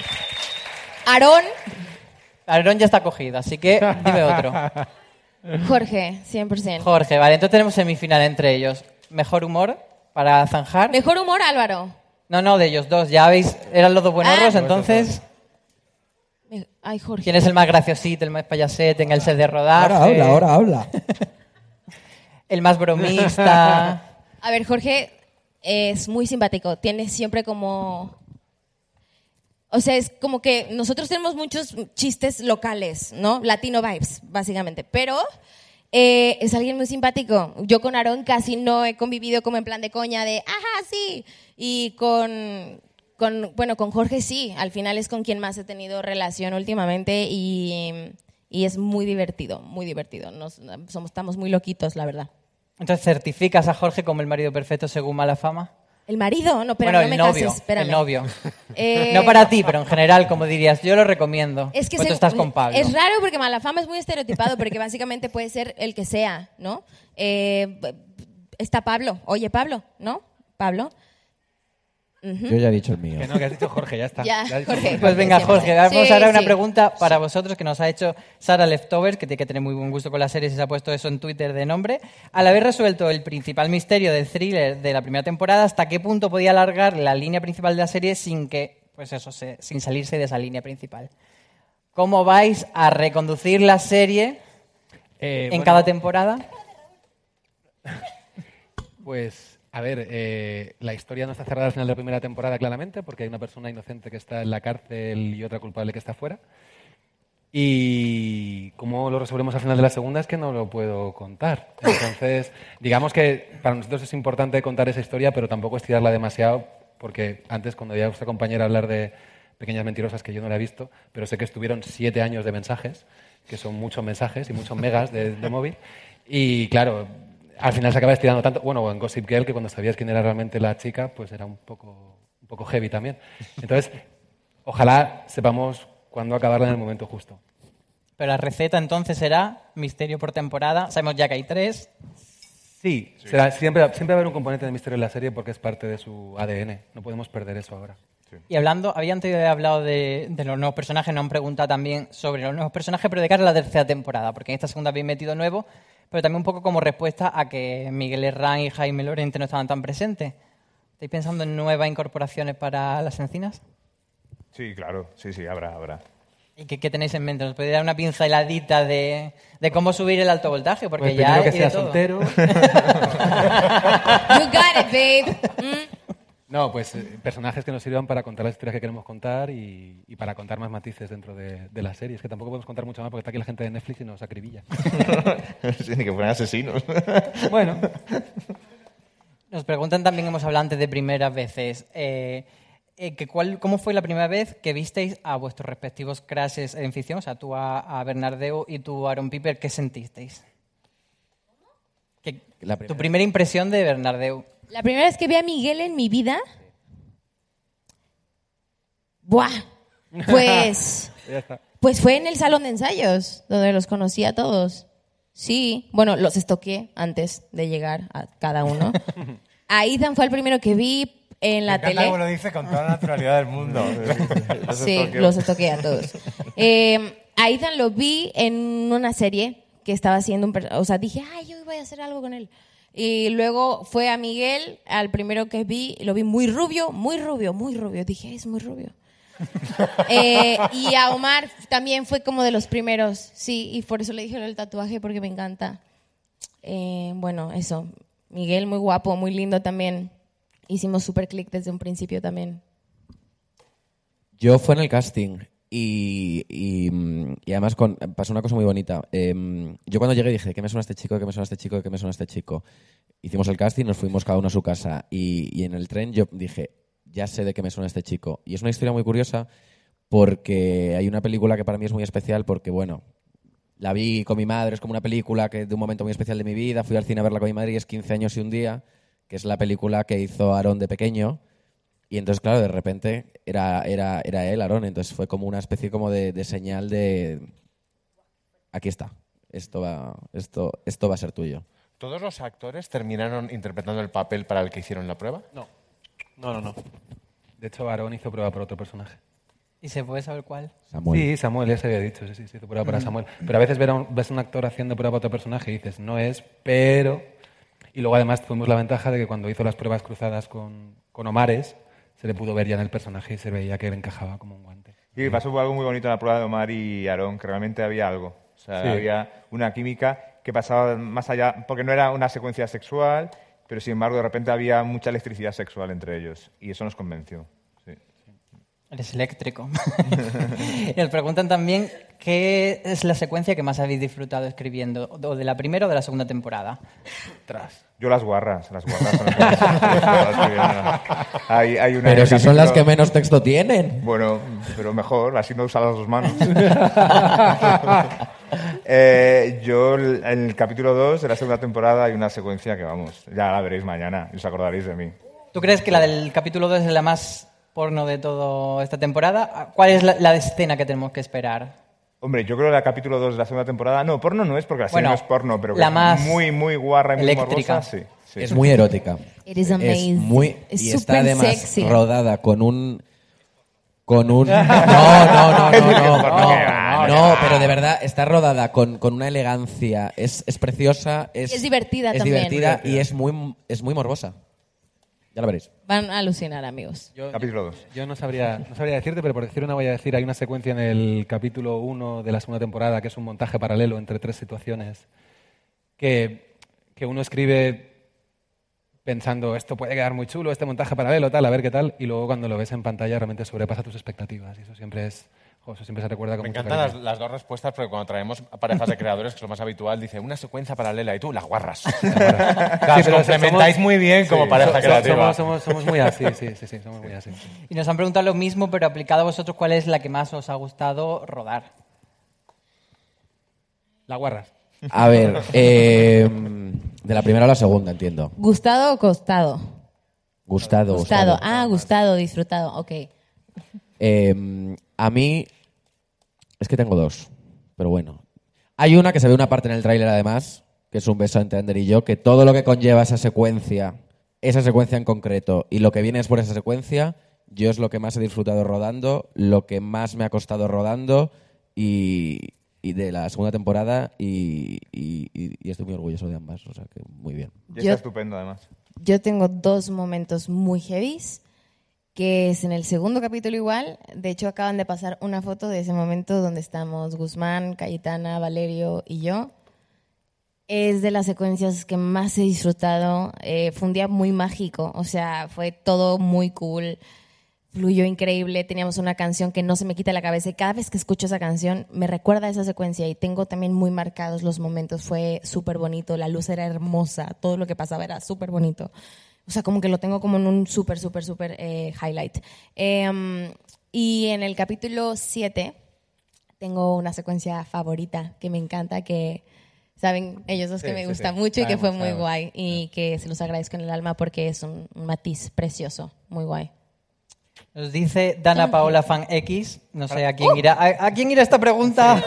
Aarón, Aarón ya está cogido, así que dime otro. *laughs* Jorge, 100%. Jorge, vale, entonces tenemos semifinal entre ellos. ¿Mejor humor para zanjar? Mejor humor, Álvaro. No, no, de ellos dos. Ya veis, eran los dos buenorros, Ah. entonces... Ay, Jorge. ¿Quién es el más graciosito, el más payasete en el set de rodaje? Ahora habla, ahora habla. *laughs* El más bromista. A ver, Jorge es muy simpático. Tiene siempre como. O sea, es como que nosotros tenemos muchos chistes locales, ¿no? Latino vibes, básicamente. Pero eh, es alguien muy simpático. Yo con Aarón casi no he convivido como en plan de coña de, ajá, sí. Y con, con, bueno, con Jorge sí. Al final es con quien más he tenido relación últimamente y, y es muy divertido, muy divertido. Nos, somos, estamos muy loquitos, la verdad. Entonces, ¿certificas a Jorge como el marido perfecto según mala fama? El marido, no, pero bueno, no me novio. cases, espérame. El novio. Eh, No para ti, pero en general, como dirías, yo lo recomiendo. Es que Pues se- tú estás con Pablo. Es raro porque Malafama es muy estereotipado, porque básicamente puede ser el que sea, ¿no? Eh, está Pablo. Oye, Pablo, ¿no? Pablo. Yo ya he dicho el mío. Que no, que has dicho Jorge, ya está. Ya, Jorge. Pues venga, Jorge, vamos Sí, ahora una sí. pregunta para vosotros que nos ha hecho Sara Leftovers, que tiene que tener muy buen gusto con las series y se ha puesto eso en Twitter de nombre. Al haber resuelto el principal misterio del thriller de la primera temporada, ¿hasta qué punto podía alargar la línea principal de la serie sin que, pues eso, se- sin salirse de esa línea principal? ¿Cómo vais a reconducir la serie Eh, en bueno, cada temporada? *laughs* Pues, a ver, eh, la historia no está cerrada al final de la primera temporada, claramente, porque hay una persona inocente que está en la cárcel y otra culpable que está fuera. Y cómo lo resolvemos al final de la segunda es que no lo puedo contar. Entonces, *laughs* digamos que para nosotros es importante contar esa historia, pero tampoco estirarla demasiado, porque antes, cuando veía a vuestra compañera hablar de pequeñas mentirosas que yo no la he visto, pero sé que estuvieron siete años de mensajes, que son muchos mensajes y muchos megas de móvil. Y claro, al final se acaba estirando tanto. Bueno, en Gossip Girl, que cuando sabías quién era realmente la chica, pues era un poco, un poco heavy también. Entonces, ojalá sepamos cuándo acabarla en el momento justo. Pero la receta entonces será misterio por temporada. Sabemos ya que hay tres. Sí, será- siempre, siempre va a haber un componente de misterio en la serie porque es parte de su ADN. No podemos perder eso ahora. Y hablando, había antes hablado de, de los nuevos personajes, nos han preguntado también sobre los nuevos personajes, pero de cara a la tercera temporada, porque en esta segunda habéis metido nuevos, pero también un poco como respuesta a que Miguel Herrán y Jaime Lorente no estaban tan presentes. ¿Estáis pensando en nuevas incorporaciones para las encinas? Sí, claro, sí, sí, habrá, habrá. ¿Y qué, qué tenéis en mente? ¿Nos podéis dar una pinceladita de, de cómo subir el alto voltaje? Porque Pues ya que sea todo. soltero. *laughs* You got it, babe. Mm. No, pues eh, personajes que nos sirvan para contar las historias que queremos contar y, y para contar más matices dentro de, de la serie. Es que tampoco podemos contar mucho más porque está aquí la gente de Netflix y nos acribilla. *laughs* Sí, ni que fueran asesinos. *laughs* bueno. Nos preguntan también, hemos hablado antes de primeras veces, eh, eh, que cuál, ¿cómo fue la primera vez que visteis a vuestros respectivos crashes en ficción? O sea, tú a, a Bernardeu y tú a Aaron Piper, ¿qué sentisteis? ¿Qué- La tu primera impresión de Bernardeu. La primera vez que vi a Miguel en mi vida. Buah. *laughs* Pues. Pues fue en el salón de ensayos, donde los conocí a todos. Sí, bueno, los estoqué antes de llegar a cada uno. *laughs* A Ethan fue el primero que vi en la Me tele. cómo lo dice con toda la naturalidad del mundo. *laughs* Sí, los estoqué a todos. Eh, a Ethan lo vi en una serie que estaba haciendo un... O sea, dije, ay, yo voy a hacer algo con él. Y luego fue a Miguel, al primero que vi, lo vi muy rubio, muy rubio, muy rubio. Dije, es muy rubio. *laughs* Eh, y a Omar también fue como de los primeros, sí, y por eso le dije lo del tatuaje, porque me encanta. Eh, bueno, eso. Miguel, muy guapo, muy lindo también. Hicimos super click desde un principio también. Yo fue en el casting y, además con, pasó una cosa muy bonita. Em, yo cuando llegué dije, ¿qué me suena este chico? ¿Qué me suena este chico? ¿Qué me suena este chico? Hicimos el casting, nos fuimos cada uno a su casa y, y en el tren yo dije, ya sé de qué me suena este chico. Y es una historia muy curiosa porque hay una película que para mí es muy especial porque, bueno, la vi con mi madre, es como una película que de un momento muy especial de mi vida, fui al cine a verla con mi madre y es 15 años y un día, que es la película que hizo Aarón de pequeño. Y entonces, claro, de repente era, era, era él, Aarón. Entonces fue como una especie como de, de señal de... Aquí está. Esto va, esto, esto va a ser tuyo. ¿Todos los actores terminaron interpretando el papel para el que hicieron la prueba? No. No, no, no. De hecho, Aarón hizo prueba por otro personaje. ¿Y se puede saber cuál? Sí, Samuel, ya se había dicho, sí, sí, sí, hizo prueba para. Samuel. Pero a veces ver a un- ves a un actor haciendo prueba para otro personaje y dices, no es, pero... Y luego además tuvimos la ventaja de que cuando hizo las pruebas cruzadas con, con Omares, se le pudo ver ya en el personaje y se veía que él encajaba como un guante. Y pasó algo muy bonito en la prueba de Omar y Aarón, que realmente había algo. O sea, Sí. había una química que pasaba más allá, porque no era una secuencia sexual, pero sin embargo de repente había mucha electricidad sexual entre ellos. Y eso nos convenció. Eres eléctrico. y *laughs* nos preguntan también qué es la secuencia que más habéis disfrutado escribiendo, o de la primera o de la segunda temporada. Tras. Yo las guarras, las guarras son las que más- *laughs* hay, hay una Pero si son las que menos texto tienen. Bueno, pero mejor, así no usas las dos manos. *laughs* Eh, yo, en el capítulo 2 de la segunda temporada hay una secuencia que, vamos, ya la veréis mañana y os acordaréis de mí. ¿Tú crees que la del capítulo 2 es la más porno de toda esta temporada? ¿Cuál es la, la escena que tenemos que esperar? Hombre, yo creo que el capítulo 2 de la segunda temporada, no, porno no es porque la serie Bueno, no es porno, pero que la es más muy, muy guarra y muy eléctrica. morbosa, sí. sí. Es muy erótica. It is amazing. muy, Es y está súper además sexy. rodada con un... Con un... *laughs* No, no, no, no, no, no, no, pero de verdad está rodada con, con una elegancia, es, es preciosa, es, Es divertida es también. divertida y es muy, es muy morbosa. Ya lo veréis. Van a alucinar, amigos. Capítulo 2. Yo no sabría, no sabría decirte, pero por decir una voy a decir, hay una secuencia en el capítulo 1 de la segunda temporada que es un montaje paralelo entre tres situaciones que, que uno escribe pensando esto puede quedar muy chulo, este montaje paralelo, tal, a ver qué tal, y luego cuando lo ves en pantalla realmente sobrepasa tus expectativas y eso siempre es, jo, eso siempre se recuerda con Me encantan las, las dos respuestas porque cuando traemos parejas de creadores, que es lo más habitual, dice una secuencia paralela y tú las guarras. *laughs* Pero complementáis somos- muy bien como sí, pareja so- creativa. Somos, somos, somos muy así, sí, sí, sí, somos muy así. Y nos han preguntado lo mismo, pero aplicado a vosotros, ¿cuál es la que más os ha gustado rodar? La guarras. A ver, eh, de la primera a la segunda, entiendo. ¿Gustado o costado? Gustado, Gustado. gustado. Ah, gustado, disfrutado. Ok. Eh, a mí es que tengo dos, pero bueno. Hay una que se ve una parte en el tráiler además, que es un beso entre Ander y yo, que todo lo que conlleva esa secuencia, esa secuencia en concreto y lo que viene es por esa secuencia, yo es lo que más he disfrutado rodando, lo que más me ha costado rodando y, y de la segunda temporada y, y- y- y estoy muy orgulloso de ambas, o sea que muy bien. Y Yo- está estupendo, además. Yo tengo dos momentos muy heavies, que es en el segundo capítulo igual. De hecho, acaban de pasar una foto de ese momento donde estamos Guzmán, Cayetana, Valerio y yo. Es de las secuencias que más he disfrutado. Eh, fue un día muy mágico, o sea, fue todo muy cool. Fluyó increíble, teníamos una canción que no se me quita la cabeza y cada vez que escucho esa canción me recuerda esa secuencia y tengo también muy marcados los momentos. Fue súper bonito, la luz era hermosa, todo lo que pasaba era súper bonito. O sea, como que lo tengo como en un súper, súper, súper eh, highlight. Em, y en el capítulo 7 tengo una secuencia favorita que me encanta, que saben ellos dos que me sí, gusta sí. mucho y que fue muy sabemos. guay y que se los agradezco en el alma porque es un, un matiz precioso, muy guay. Nos dice Dana Paola Fan X, no sé a quién irá, a, a quién irá esta pregunta,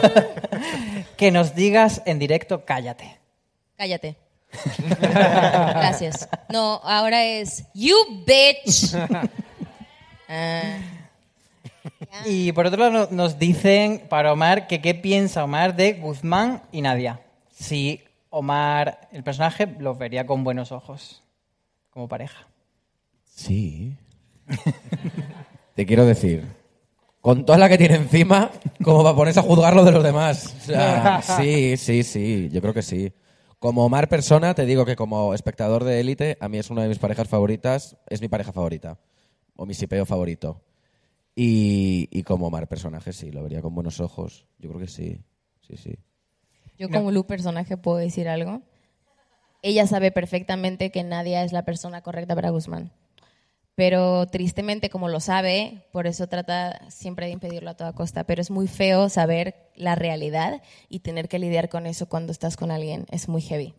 *laughs* que nos digas en directo, cállate. Cállate. *laughs* Gracias. No, ahora es You bitch. *laughs* Ah, Y por otro lado no- nos dicen para Omar que qué piensa Omar de Guzmán y Nadia. Si Omar, el personaje, los vería con buenos ojos como pareja. Sí. Te quiero decir, con toda la que tiene encima, como para ponerse a juzgarlo de los demás. O sea, *laughs* sí, sí, sí, yo creo que sí. Como Omar persona, te digo que como espectador de élite, a mí es una de mis parejas favoritas, es mi pareja favorita, o mi sipeo favorito. Y, y como Omar personaje, sí, lo vería con buenos ojos. Yo creo que sí, sí, sí. Yo como Lu personaje puedo decir algo. Ella sabe perfectamente que Nadia es la persona correcta para Guzmán. Pero tristemente, como lo sabe, por eso trata siempre de impedirlo a toda costa. Pero es muy feo saber la realidad y tener que lidiar con eso cuando estás con alguien. Es muy heavy.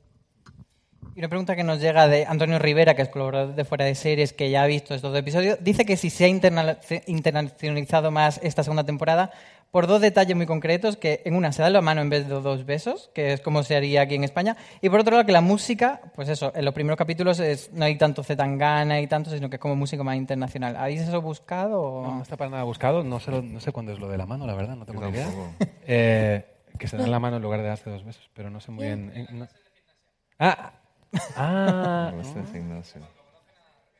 Y una pregunta que nos llega de Antonio Rivera, que es colaborador de Fuera de Series, que ya ha visto estos dos episodios. Dice que si se ha interna- internacionalizado más esta segunda temporada, por dos detalles muy concretos, que en una se da la mano en vez de dos besos, que es como se haría aquí en España, y por otro lado que la música, pues eso, en los primeros capítulos es, no hay tanto Zetangana y tanto, sino que es como música más internacional. ¿Habéis eso buscado? O... No, no está para nada buscado. No sé, lo- no sé cuándo es lo de la mano, la verdad. No tengo ni idea. *laughs* Eh, que se den la mano en lugar de darse dos besos, pero no sé muy bien. eh, no- Ah, *laughs* ah, No.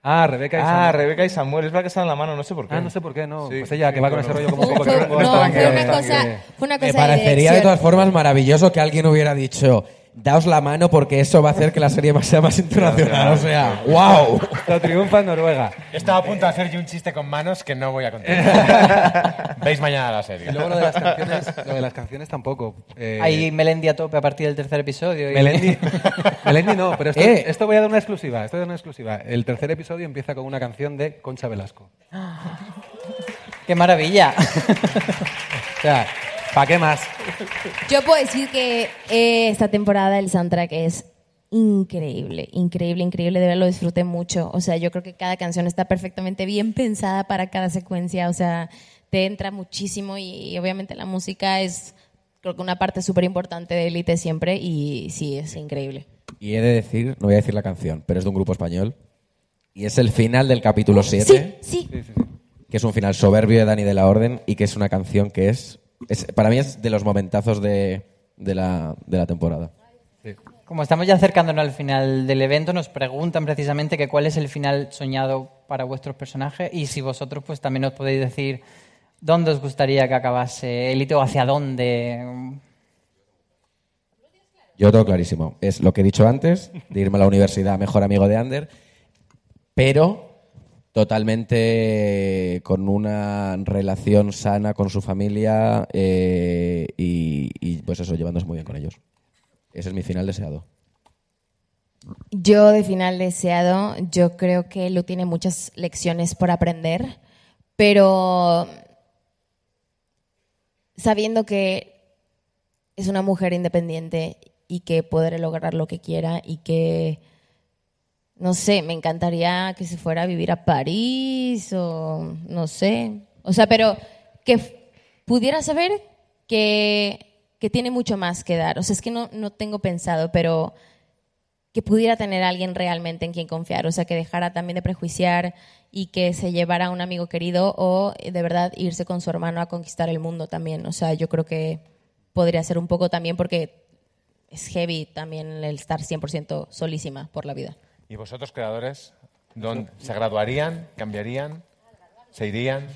Ah, Rebeca y Ah, Samuel. Rebeca y Samuel, es verdad que están en la mano, no sé por qué. Ah, no sé por qué, no. Sí, pues ella, que va con ese rollo como un poco Fue- no, fue una cosa, fue una Me cosa de parecería de dirección. todas formas maravilloso que alguien hubiera dicho, daos la mano porque eso va a hacer que la serie sea más internacional. O sea, wow. Lo triunfa Noruega. Estaba a punto de hacer yo un chiste con manos que no voy a contar. *laughs* Veis mañana la serie. Y luego lo de las canciones, lo de las canciones tampoco. Eh, Hay Melendi a tope a partir del tercer episodio. y- Melendi, Melendi no, pero esto, *laughs* Eh. esto voy a dar una exclusiva. Esto voy a dar una exclusiva. El tercer episodio empieza con una canción de Concha Velasco. *gasps* ¡Qué maravilla! *laughs* O sea, ¿para qué más? Yo puedo decir que eh, esta temporada el soundtrack es increíble, increíble, increíble. De verdad lo disfruté mucho. O sea, yo creo que cada canción está perfectamente bien pensada para cada secuencia. O sea, te entra muchísimo y, y obviamente la música es, creo que una parte súper importante de Elite siempre y sí, es increíble. Y he de decir, no voy a decir la canción, pero es de un grupo español. Y es el final del capítulo 7. Sí, Que es un final soberbio de Dani de la Orden y que es una canción que es. Es- para mí es de los momentazos de, de, la, de la temporada. Como estamos ya acercándonos al final del evento, nos preguntan precisamente que cuál es el final soñado para vuestros personajes y si vosotros pues también os podéis decir dónde os gustaría que acabase Elite o hacia dónde. Yo tengo clarísimo. Es lo que he dicho antes, de irme a la universidad, mejor amigo de Ander, pero totalmente con una relación sana con su familia eh, y, y, pues eso, llevándose muy bien con ellos. Ese es mi final deseado. Yo de final deseado, yo creo que Lu tiene muchas lecciones por aprender, pero sabiendo que es una mujer independiente y que podrá lograr lo que quiera y que, no sé, me encantaría que se fuera a vivir a París o no sé, o sea, pero que pudiera saber que, que tiene mucho más que dar. O sea, es que no, no tengo pensado, pero que pudiera tener a alguien realmente en quien confiar, o sea, que dejara también de prejuiciar y que se llevara a un amigo querido o eh, de verdad irse con su hermano a conquistar el mundo también. O sea, yo creo que podría ser un poco también porque es heavy también el estar 100% solísima por la vida. ¿Y vosotros, creadores, dónde- se graduarían? ¿Cambiarían? ¿Se irían?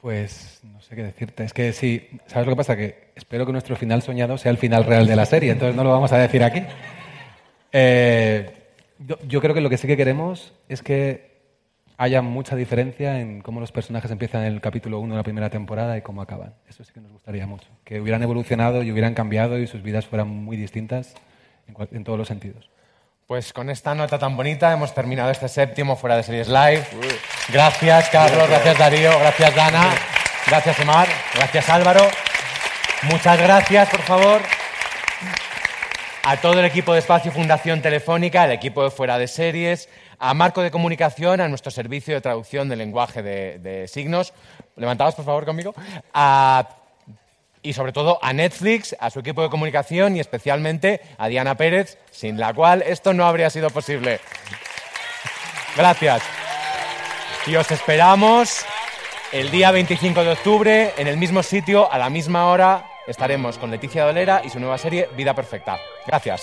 Pues no sé qué decirte. Es que sí, ¿sabes lo que pasa? Que espero que nuestro final soñado sea el final real de la serie, entonces no lo vamos a decir aquí. Eh, yo, creo que lo que sí que queremos es que haya mucha diferencia en cómo los personajes empiezan en el capítulo 1 de la primera temporada y cómo acaban. Eso sí que nos gustaría mucho. Que hubieran evolucionado y hubieran cambiado y sus vidas fueran muy distintas en todos los sentidos. Pues con esta nota tan bonita hemos terminado este séptimo Fuera de Series Live. Gracias, Carlos. Gracias, Darío. Gracias, Dana. Gracias, Omar. Gracias, Álvaro. Muchas gracias, por favor. a todo el equipo de Espacio Fundación Telefónica, el equipo de Fuera de Series, a Marco de Comunicación, a nuestro servicio de traducción de lenguaje de, signos. Levantaos, por favor, conmigo. Y sobre todo a Netflix, a su equipo de comunicación y especialmente a Diana Pérez, sin la cual esto no habría sido posible. Gracias. Y os esperamos el día 25 de octubre en el mismo sitio, a la misma hora. Estaremos con Leticia Dolera y su nueva serie Vida Perfecta. Gracias.